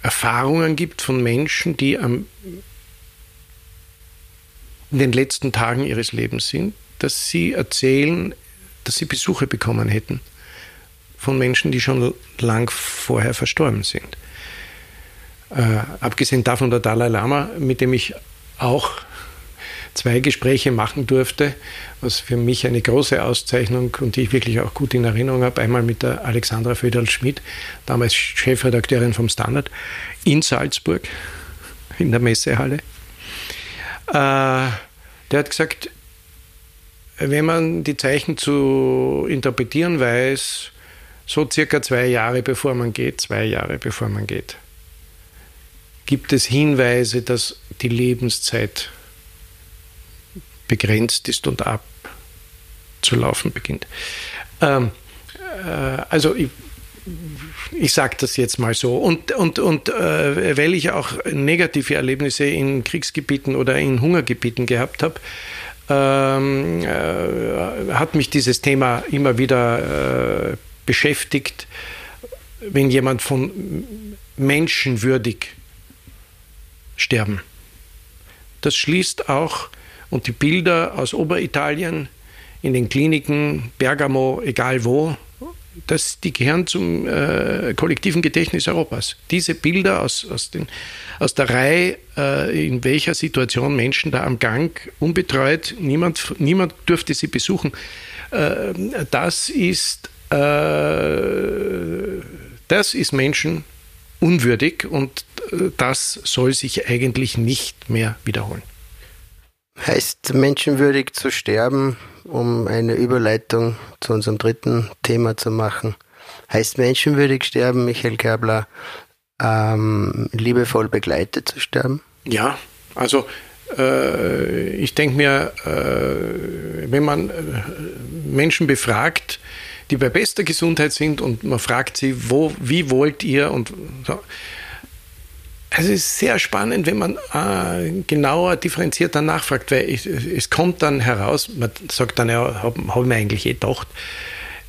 Erfahrungen gibt von Menschen, die in den letzten Tagen ihres Lebens sind, dass sie erzählen, dass sie Besuche bekommen hätten von Menschen, die schon lang vorher verstorben sind. Äh, abgesehen davon der Dalai Lama, mit dem ich auch zwei Gespräche machen durfte, was für mich eine große Auszeichnung und die ich wirklich auch gut in Erinnerung habe. Einmal mit der Alexandra Föderl-Schmidt, damals Chefredakteurin vom Standard, in Salzburg, in der Messehalle. Äh, der hat gesagt, wenn man die Zeichen zu interpretieren weiß, so circa zwei Jahre bevor man geht, zwei Jahre bevor man geht, gibt es Hinweise, dass die Lebenszeit begrenzt ist und abzulaufen beginnt. Ähm, äh, also ich, ich sage das jetzt mal so. Und, und, und äh, weil ich auch negative Erlebnisse in Kriegsgebieten oder in Hungergebieten gehabt habe, ähm, äh, hat mich dieses Thema immer wieder äh, beschäftigt, wenn jemand von menschenwürdig sterben. Das schließt auch und die Bilder aus Oberitalien in den Kliniken, Bergamo, egal wo, das, die gehören zum äh, kollektiven Gedächtnis Europas. Diese Bilder aus, aus, den, aus der Reihe, äh, in welcher Situation Menschen da am Gang unbetreut, niemand, niemand durfte sie besuchen, äh, das ist, äh, das ist Menschen unwürdig und äh, das soll sich eigentlich nicht mehr wiederholen. Heißt menschenwürdig zu sterben, um eine Überleitung zu unserem dritten Thema zu machen, heißt menschenwürdig sterben, Michael Kerbler, ähm, liebevoll begleitet zu sterben? Ja, also äh, ich denke mir, äh, wenn man äh, Menschen befragt, die bei bester Gesundheit sind und man fragt sie, wo, wie wollt ihr und so, also es ist sehr spannend, wenn man äh, genauer differenzierter nachfragt, weil es, es, kommt dann heraus, man sagt dann, ja, habe hab ich mir eigentlich eh gedacht,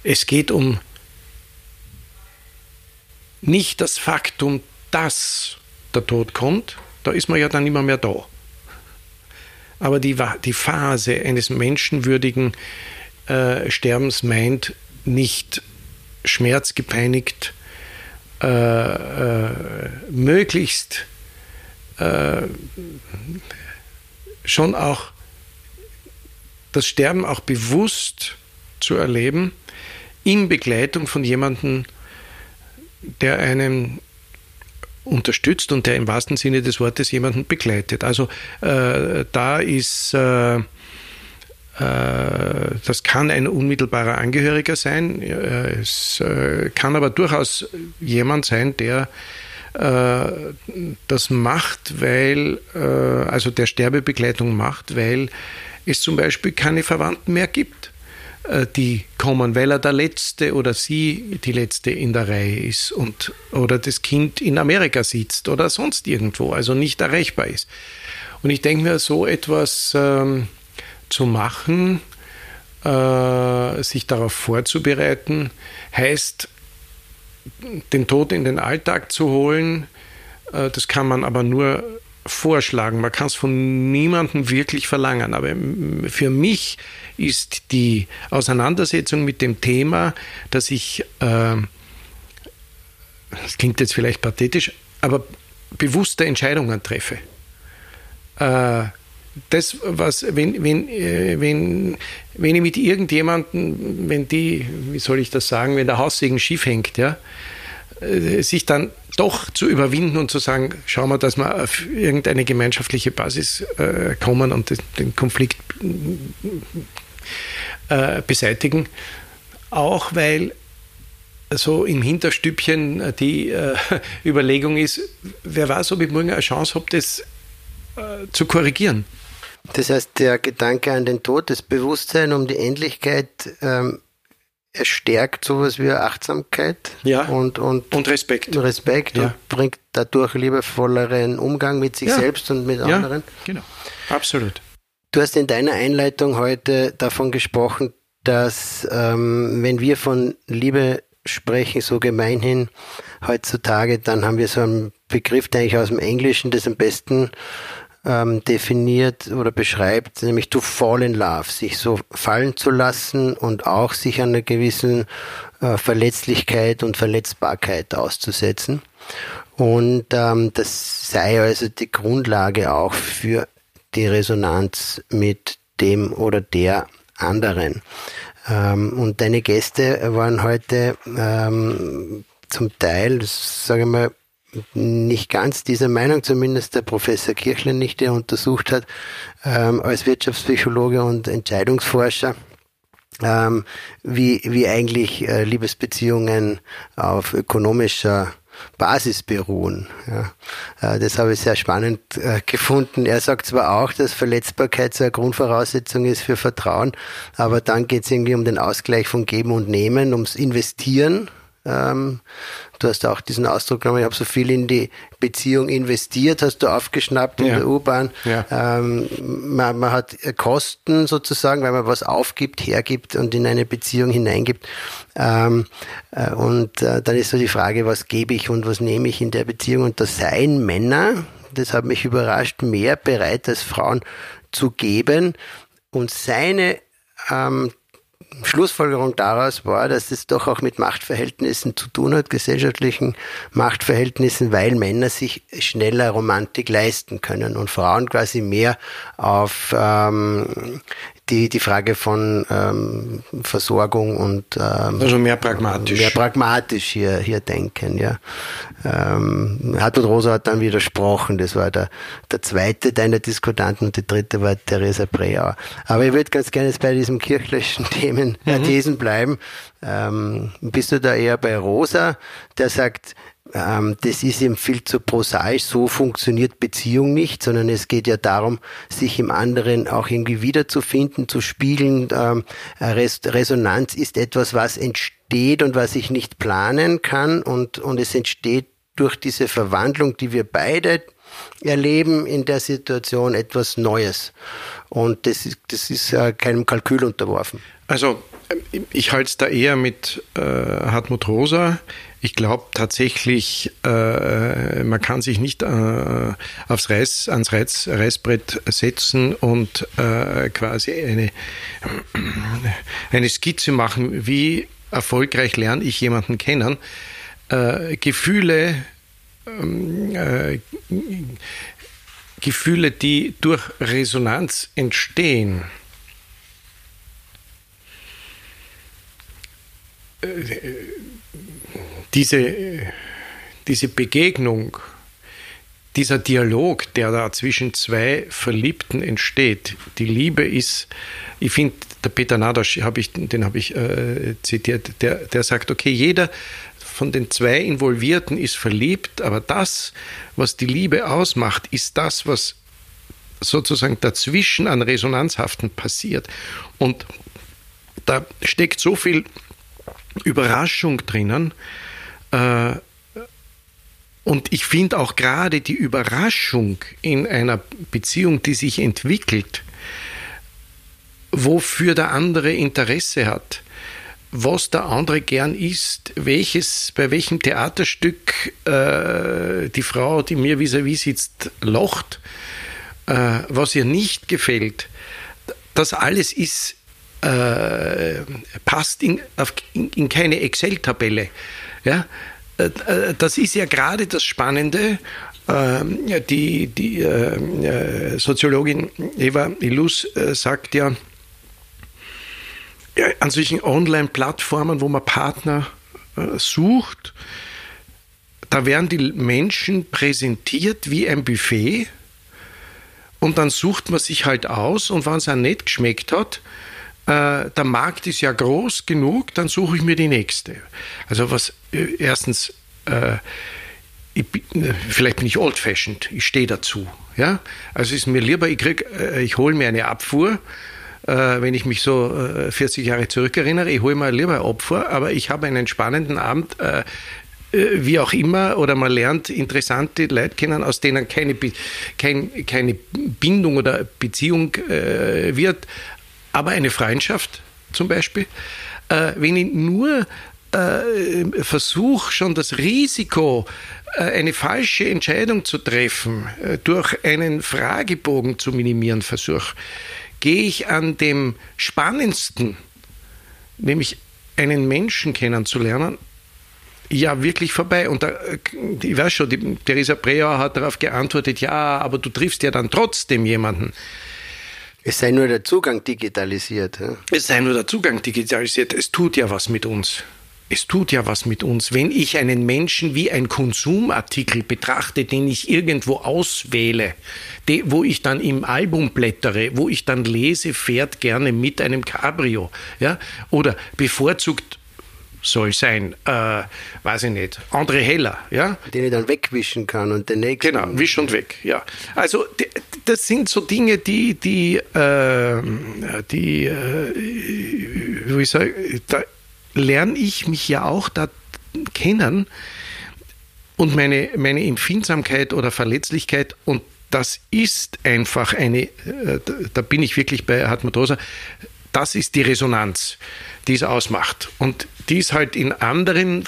es geht um nicht das Faktum, dass der Tod kommt, da ist man ja dann immer mehr da. Aber die, die Phase eines menschenwürdigen äh, Sterbens meint nicht schmerzgepeinigt, äh, äh, möglichst äh, schon auch das Sterben auch bewusst zu erleben, in Begleitung von jemandem, der einen unterstützt und der im wahrsten Sinne des Wortes jemanden begleitet. Also äh, da ist äh, das kann ein unmittelbarer Angehöriger sein. Es äh, kann aber durchaus jemand sein, der äh, das macht, weil, also der Sterbebegleitung macht, weil es zum Beispiel keine Verwandten mehr gibt, die kommen, weil er der Letzte oder sie die Letzte in der Reihe ist und, oder das Kind in Amerika sitzt oder sonst irgendwo, also nicht erreichbar ist. Und ich denke mir, so etwas ähm, zu machen, äh, sich darauf vorzubereiten, heißt, den Tod in den Alltag zu holen. Äh, das kann man aber nur vorschlagen. Man kann es von niemandem wirklich verlangen. Aber für mich ist die Auseinandersetzung mit dem Thema, dass ich, äh, das klingt jetzt vielleicht pathetisch, aber bewusste Entscheidungen treffe. Äh, das, was, wenn, wenn, äh, wenn, wenn ich mit irgendjemandem, wenn die, wie soll ich das sagen, wenn der Haussegen schief hängt, ja, äh, sich dann doch zu überwinden und zu sagen, schauen wir, dass wir auf irgendeine gemeinschaftliche Basis äh, kommen und den Konflikt äh, beseitigen. Auch weil so im Hinterstübchen die äh, Überlegung ist, wer weiß, ob ich morgen eine Chance habe, das äh, zu korrigieren. Das heißt, der Gedanke an den Tod, das Bewusstsein um die Endlichkeit, ähm, er stärkt sowas wie Achtsamkeit ja. und, und, und Respekt. Respekt ja. und bringt dadurch liebevolleren Umgang mit sich ja. selbst und mit anderen. Genau. Absolut. Du hast in deiner Einleitung heute davon gesprochen, dass ähm, wenn wir von Liebe sprechen, so gemeinhin heutzutage, dann haben wir so einen Begriff, der eigentlich aus dem Englischen das am besten ähm, definiert oder beschreibt, nämlich to fall in love, sich so fallen zu lassen und auch sich einer gewissen äh, Verletzlichkeit und Verletzbarkeit auszusetzen. Und ähm, das sei also die Grundlage auch für die Resonanz mit dem oder der anderen. Ähm, und deine Gäste waren heute ähm, zum Teil, sage ich mal, nicht ganz dieser Meinung, zumindest der Professor Kirchler nicht, der untersucht hat, ähm, als Wirtschaftspsychologe und Entscheidungsforscher, ähm, wie, wie eigentlich äh, Liebesbeziehungen auf ökonomischer Basis beruhen. Ja. Äh, das habe ich sehr spannend äh, gefunden. Er sagt zwar auch, dass Verletzbarkeit so eine Grundvoraussetzung ist für Vertrauen, aber dann geht es irgendwie um den Ausgleich von Geben und Nehmen, ums Investieren ähm, du hast auch diesen Ausdruck genommen, ich habe so viel in die Beziehung investiert, hast du aufgeschnappt in ja. der U-Bahn. Ja. Ähm, man, man, hat Kosten sozusagen, weil man was aufgibt, hergibt und in eine Beziehung hineingibt. Ähm, äh, und äh, dann ist so die Frage, was gebe ich und was nehme ich in der Beziehung? Und da seien Männer, das hat mich überrascht, mehr bereit als Frauen zu geben und seine ähm, Schlussfolgerung daraus war, dass es doch auch mit Machtverhältnissen zu tun hat, gesellschaftlichen Machtverhältnissen, weil Männer sich schneller Romantik leisten können und Frauen quasi mehr auf ähm, die, die Frage von ähm, Versorgung und ähm, also mehr pragmatisch. Mehr pragmatisch hier, hier denken, ja. Ähm, Hartmut Rosa hat dann widersprochen, das war der, der zweite deiner Diskutanten und der dritte war Theresa Breauer. Aber ich würde ganz gerne jetzt bei diesem kirchlichen Themen, äh, mhm. Thesen bleiben. Ähm, bist du da eher bei Rosa, der sagt, das ist ihm viel zu prosaisch, so funktioniert Beziehung nicht, sondern es geht ja darum, sich im anderen auch irgendwie wiederzufinden, zu spiegeln. Ähm, Resonanz ist etwas, was entsteht und was ich nicht planen kann und, und es entsteht durch diese Verwandlung, die wir beide erleben in der Situation etwas Neues. Und das ist, das ist äh, keinem Kalkül unterworfen. Also ich halte es da eher mit äh, Hartmut Rosa. Ich glaube tatsächlich, äh, man kann sich nicht äh, aufs Reiß, ans Reiß, Reißbrett setzen und äh, quasi eine, eine Skizze machen, wie erfolgreich lerne ich jemanden kennen. Äh, Gefühle, ähm, äh, Gefühle, die durch Resonanz entstehen, diese, diese Begegnung, dieser Dialog, der da zwischen zwei Verliebten entsteht, die Liebe ist, ich finde, der Peter Nadasch, hab ich, den habe ich äh, zitiert, der, der sagt, okay, jeder von den zwei Involvierten ist verliebt, aber das, was die Liebe ausmacht, ist das, was sozusagen dazwischen an Resonanzhaften passiert. Und da steckt so viel Überraschung drinnen, äh, und ich finde auch gerade die Überraschung in einer Beziehung, die sich entwickelt, wofür der andere Interesse hat, was der andere gern isst, welches, bei welchem Theaterstück äh, die Frau, die mir vis-à-vis -vis sitzt, locht, äh, was ihr nicht gefällt, das alles ist, äh, passt in, auf, in, in keine Excel-Tabelle. Ja? Äh, äh, das ist ja gerade das Spannende. Ähm, die, die äh, Soziologin Eva Illus sagt ja, an solchen Online-Plattformen, wo man Partner sucht, da werden die Menschen präsentiert wie ein Buffet und dann sucht man sich halt aus und wenn es einem nicht geschmeckt hat, äh, der Markt ist ja groß genug, dann suche ich mir die nächste. Also was äh, erstens, äh, ich, äh, vielleicht bin ich old-fashioned, ich stehe dazu. Ja? Also ist mir lieber, ich, äh, ich hole mir eine Abfuhr, äh, wenn ich mich so 40 Jahre zurückerinnere, ich hole mir lieber ein Opfer, aber ich habe einen spannenden Abend, wie auch immer, oder man lernt interessante Leute kennen, aus denen keine, kein, keine Bindung oder Beziehung äh, wird, aber eine Freundschaft zum Beispiel, äh, wenn ich nur äh, versuche, schon das Risiko, äh, eine falsche Entscheidung zu treffen, äh, durch einen Fragebogen zu minimieren versuche, gehe ich an dem Spannendsten, nämlich einen Menschen kennenzulernen, ja wirklich vorbei. Und da, äh, ich weiß schon, die Theresa Breauer hat darauf geantwortet, ja, aber du triffst ja dann trotzdem jemanden. Es sei nur der Zugang digitalisiert. Ja? Es sei nur der Zugang digitalisiert. Es tut ja was mit uns. Es tut ja was mit uns. Wenn ich einen Menschen wie ein Konsumartikel betrachte, den ich irgendwo auswähle, de, wo ich dann im Album blättere, wo ich dann lese, fährt gerne mit einem Cabrio, ja, oder bevorzugt soll sein, äh, weiß ich nicht, André Heller, ja. Den ich dann wegwischen kann und den nächsten. Genau, wisch und weg, ja. Also das sind so Dinge, die, die, äh, die, äh, wie ich sagen, da lerne ich mich ja auch da kennen und meine, meine Empfindsamkeit oder Verletzlichkeit und das ist einfach eine, äh, da bin ich wirklich bei Hartmut Rosa, das ist die Resonanz, die es ausmacht. Und die es halt in anderen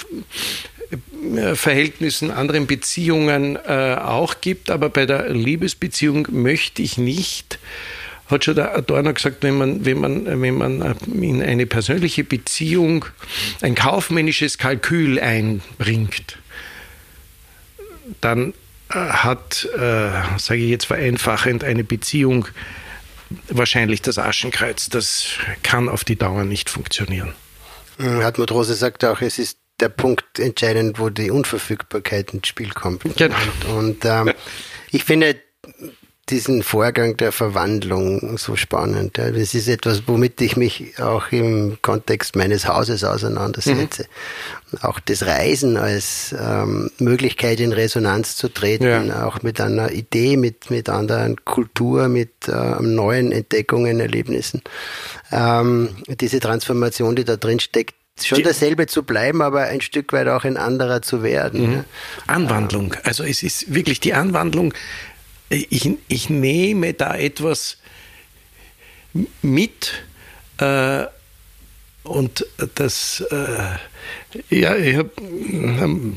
äh, Verhältnissen, anderen Beziehungen äh, auch gibt, aber bei der Liebesbeziehung möchte ich nicht hat schon der Adorno gesagt, wenn man, wenn man, wenn man in eine persönliche Beziehung ein kaufmännisches Kalkül einbringt, dann äh, hat, äh, sage ich jetzt vereinfachend, eine Beziehung wahrscheinlich das Aschenkreuz. Das kann auf die Dauer nicht funktionieren. Hartmut Rose sagt auch, es ist der Punkt entscheidend, wo die Unverfügbarkeit ins Spiel kommt. Genau. Und, und ähm, ich finde, diesen Vorgang der Verwandlung so spannend. Ja. Das ist etwas, womit ich mich auch im Kontext meines Hauses auseinandersetze. Mhm. Auch das Reisen als ähm, Möglichkeit in Resonanz zu treten, ja. auch mit einer Idee, mit, mit anderen Kultur, mit äh, neuen Entdeckungen, Erlebnissen. Ähm, diese Transformation, die da drin steckt, schon dasselbe zu bleiben, aber ein Stück weit auch ein anderer zu werden. Mhm. Anwandlung. Also es ist wirklich die Anwandlung ich, ich nehme da etwas mit äh, und das, äh, ja, ich, ähm,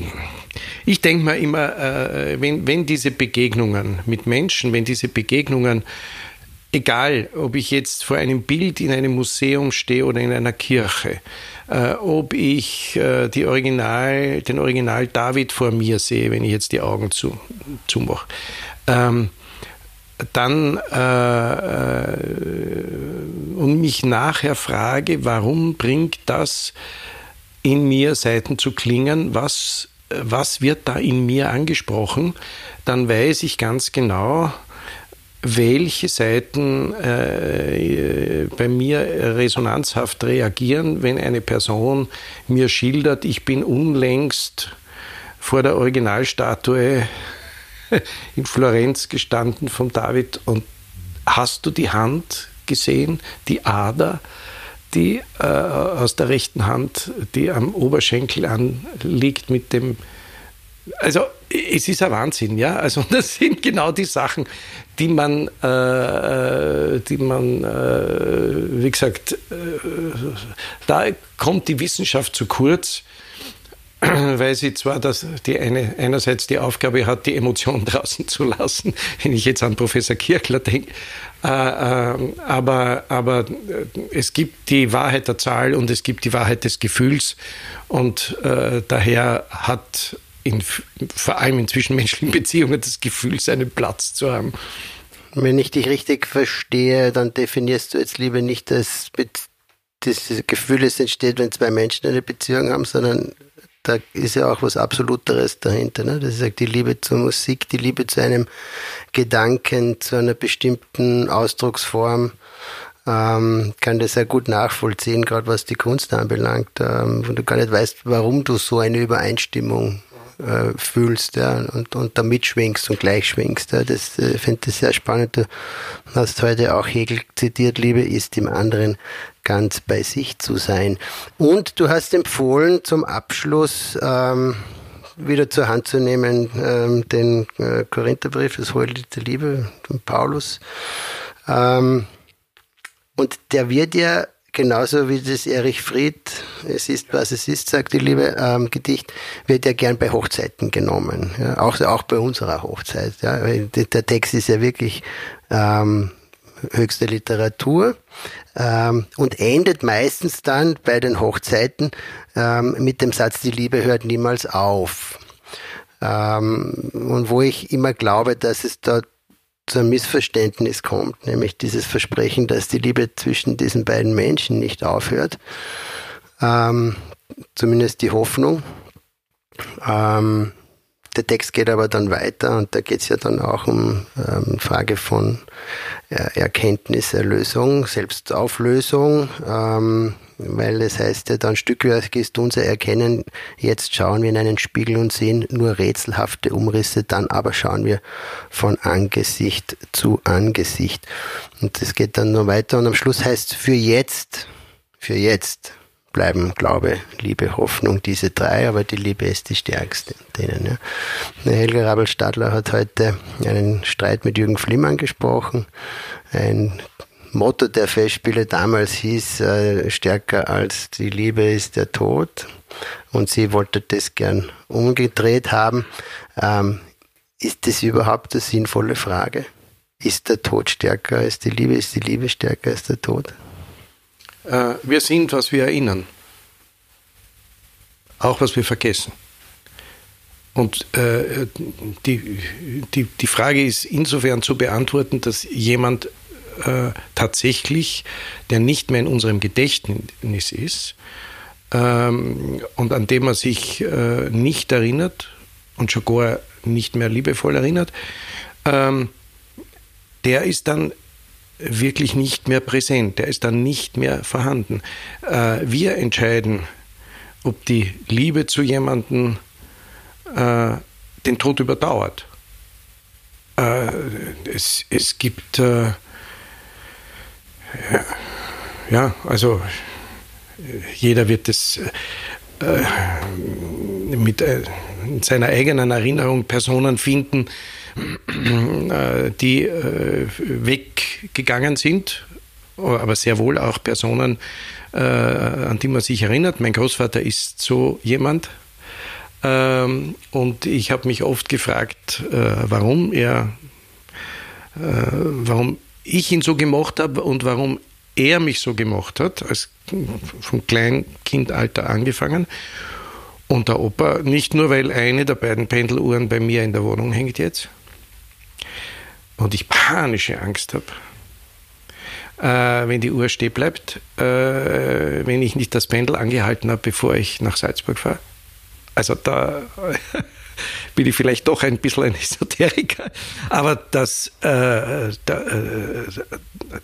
ich denke mir immer, äh, wenn, wenn diese Begegnungen mit Menschen, wenn diese Begegnungen, egal ob ich jetzt vor einem Bild in einem Museum stehe oder in einer Kirche, äh, ob ich äh, die Original, den Original David vor mir sehe, wenn ich jetzt die Augen zu, zumache, ähm, dann äh, äh, und mich nachher frage, warum bringt das in mir Seiten zu klingen, was, was wird da in mir angesprochen, dann weiß ich ganz genau, welche Seiten äh, bei mir resonanzhaft reagieren, wenn eine Person mir schildert, ich bin unlängst vor der Originalstatue in Florenz gestanden von David und hast du die Hand gesehen, die Ader, die äh, aus der rechten Hand, die am Oberschenkel anliegt mit dem also es ist ein Wahnsinn, ja. Also das sind genau die Sachen, die man, äh, die man, äh, wie gesagt, äh, da kommt die Wissenschaft zu kurz. weil sie zwar das, die eine, einerseits die Aufgabe hat, die Emotionen draußen zu lassen, wenn ich jetzt an Professor Kirchler denke, äh, äh, aber, aber es gibt die Wahrheit der Zahl und es gibt die Wahrheit des Gefühls und äh, daher hat in, vor allem in zwischenmenschlichen Beziehungen das Gefühl, seinen Platz zu haben. Wenn ich dich richtig verstehe, dann definierst du jetzt lieber nicht das, das Gefühl, es entsteht, wenn zwei Menschen eine Beziehung haben, sondern da ist ja auch was Absoluteres dahinter. Ne? Das ist die Liebe zur Musik, die Liebe zu einem Gedanken, zu einer bestimmten Ausdrucksform. Ähm, kann das sehr gut nachvollziehen, gerade was die Kunst anbelangt. Ähm, und du gar nicht weißt, warum du so eine Übereinstimmung äh, fühlst ja, und, und da mitschwingst und gleich schwingst. Ja. Das äh, finde ich sehr spannend. Du hast heute auch Hegel zitiert, Liebe ist im anderen ganz bei sich zu sein. Und du hast empfohlen, zum Abschluss ähm, wieder zur Hand zu nehmen, ähm, den äh, Korintherbrief, das Heul der Liebe von Paulus. Ähm, und der wird ja genauso wie das Erich Fried, es ist, was es ist, sagt die Liebe, ähm, Gedicht, wird ja gern bei Hochzeiten genommen. Ja, auch, auch bei unserer Hochzeit. Ja, der Text ist ja wirklich ähm, höchste Literatur ähm, und endet meistens dann bei den Hochzeiten ähm, mit dem Satz, die Liebe hört niemals auf. Ähm, und wo ich immer glaube, dass es dort zu einem Missverständnis kommt, nämlich dieses Versprechen, dass die Liebe zwischen diesen beiden Menschen nicht aufhört. Ähm, zumindest die Hoffnung. Ähm, der Text geht aber dann weiter und da geht es ja dann auch um ähm, Frage von äh, Erkenntnis, Erlösung, Selbstauflösung, ähm, weil es heißt ja dann Stückwerk ist unser Erkennen, jetzt schauen wir in einen Spiegel und sehen nur rätselhafte Umrisse, dann aber schauen wir von Angesicht zu Angesicht. Und das geht dann nur weiter und am Schluss heißt für jetzt, für jetzt bleiben Glaube, Liebe, Hoffnung, diese drei, aber die Liebe ist die stärkste denen. Ja. Helga Rabel-Stadler hat heute einen Streit mit Jürgen Flimm angesprochen. Ein Motto der Festspiele damals hieß, äh, stärker als die Liebe ist der Tod. Und sie wollte das gern umgedreht haben. Ähm, ist das überhaupt eine sinnvolle Frage? Ist der Tod stärker als die Liebe? Ist die Liebe stärker als der Tod? Äh, wir sind, was wir erinnern. Auch was wir vergessen. Und äh, die, die, die Frage ist insofern zu beantworten, dass jemand äh, tatsächlich, der nicht mehr in unserem Gedächtnis ist ähm, und an dem man sich äh, nicht erinnert und schon gar nicht mehr liebevoll erinnert, ähm, der ist dann wirklich nicht mehr präsent, der ist dann nicht mehr vorhanden. Äh, wir entscheiden, ob die Liebe zu jemandem äh, den Tod überdauert. Äh, es, es gibt, äh, ja, also jeder wird es mit seiner eigenen Erinnerung Personen finden, die äh, weggegangen sind, aber sehr wohl auch Personen, äh, an die man sich erinnert. Mein Großvater ist so jemand. Ähm, und ich habe mich oft gefragt, warum er, warum ich ihn so gemocht habe und warum er mich so gemocht hat, als vom Kleinkindalter angefangen. Und der Opa, nicht nur weil eine der beiden Pendeluhren bei mir in der Wohnung hängt jetzt, und ich panische Angst habe, äh, wenn die Uhr stehen bleibt, äh, wenn ich nicht das Pendel angehalten habe, bevor ich nach Salzburg fahre. Also da bin ich vielleicht doch ein bisschen ein Esoteriker, aber das, äh, da, äh,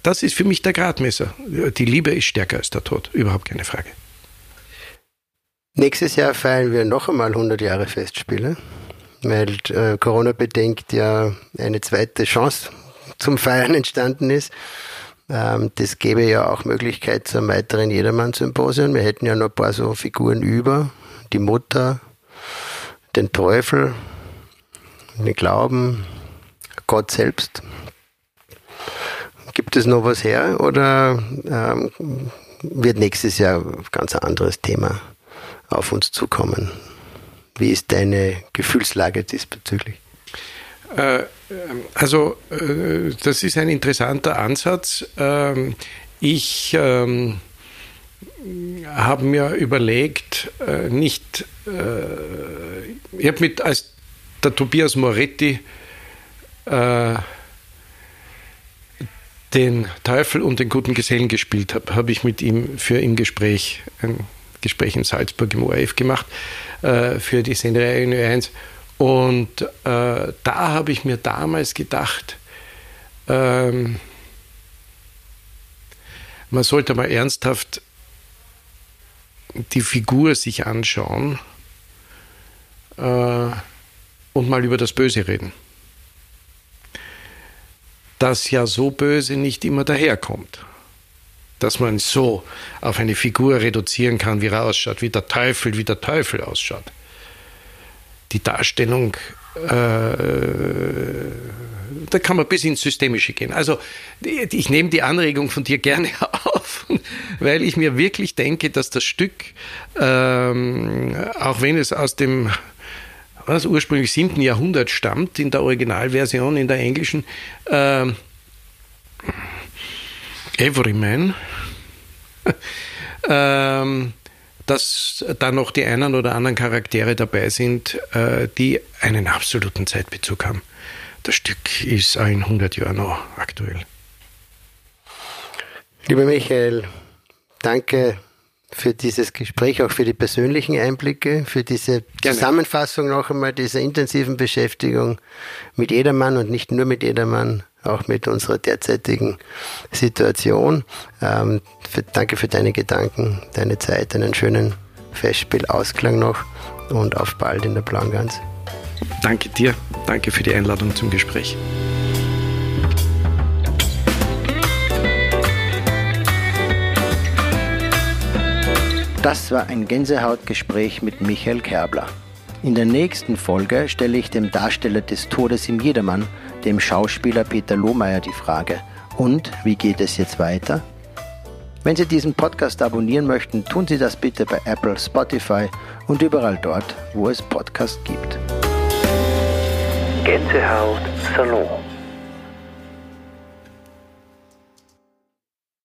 das ist für mich der Gradmesser. Die Liebe ist stärker als der Tod, überhaupt keine Frage. Nächstes Jahr feiern wir noch einmal 100 Jahre Festspiele weil äh, Corona bedingt ja eine zweite Chance zum Feiern entstanden ist. Ähm, das gäbe ja auch Möglichkeit zum weiteren Jedermann-Symposium. Wir hätten ja noch ein paar so Figuren über. Die Mutter, den Teufel, den Glauben, Gott selbst. Gibt es noch was her oder ähm, wird nächstes Jahr ein ganz anderes Thema auf uns zukommen? Wie ist deine Gefühlslage diesbezüglich? Äh, also, äh, das ist ein interessanter Ansatz. Ähm, ich ähm, habe mir überlegt, äh, nicht, ich habe mit, als der Tobias Moretti den Teufel und den guten Gesellen gespielt habe, habe ich mit ihm für im Gespräch ein Gespräch in Salzburg im ORF gemacht für die Sendereihe in Ö1. Und äh, da habe ich mir damals gedacht, ähm, man sollte mal ernsthaft die Figur sich anschauen äh, und mal über das Böse reden. Das ja so böse nicht immer daherkommt dass man so auf eine Figur reduzieren kann, wie er ausschaut, wie der Teufel, wie der Teufel ausschaut. Die Darstellung, äh, da kann man bis ins Systemische gehen. Also ich nehme die Anregung von dir gerne auf, weil ich mir wirklich denke, dass das Stück, ähm, auch wenn es aus dem was ursprünglich 7. Jahrhundert stammt, in der Originalversion, in der englischen, äh, Everyman, ähm, dass da noch die einen oder anderen Charaktere dabei sind, äh, die einen absoluten Zeitbezug haben. Das Stück ist in 100 Jahren noch aktuell. Lieber Michael, danke für dieses Gespräch, auch für die persönlichen Einblicke, für diese Gerne. Zusammenfassung noch einmal dieser intensiven Beschäftigung mit jedermann und nicht nur mit jedermann auch mit unserer derzeitigen Situation. Ähm, für, danke für deine Gedanken, deine Zeit, einen schönen Festspielausklang noch und auf bald in der Plangans. Danke dir, danke für die Einladung zum Gespräch. Das war ein Gänsehautgespräch mit Michael Kerbler. In der nächsten Folge stelle ich dem Darsteller des Todes im Jedermann dem Schauspieler Peter Lohmeier die Frage, und wie geht es jetzt weiter? Wenn Sie diesen Podcast abonnieren möchten, tun Sie das bitte bei Apple, Spotify und überall dort, wo es Podcasts gibt. Gänsehaut Salon.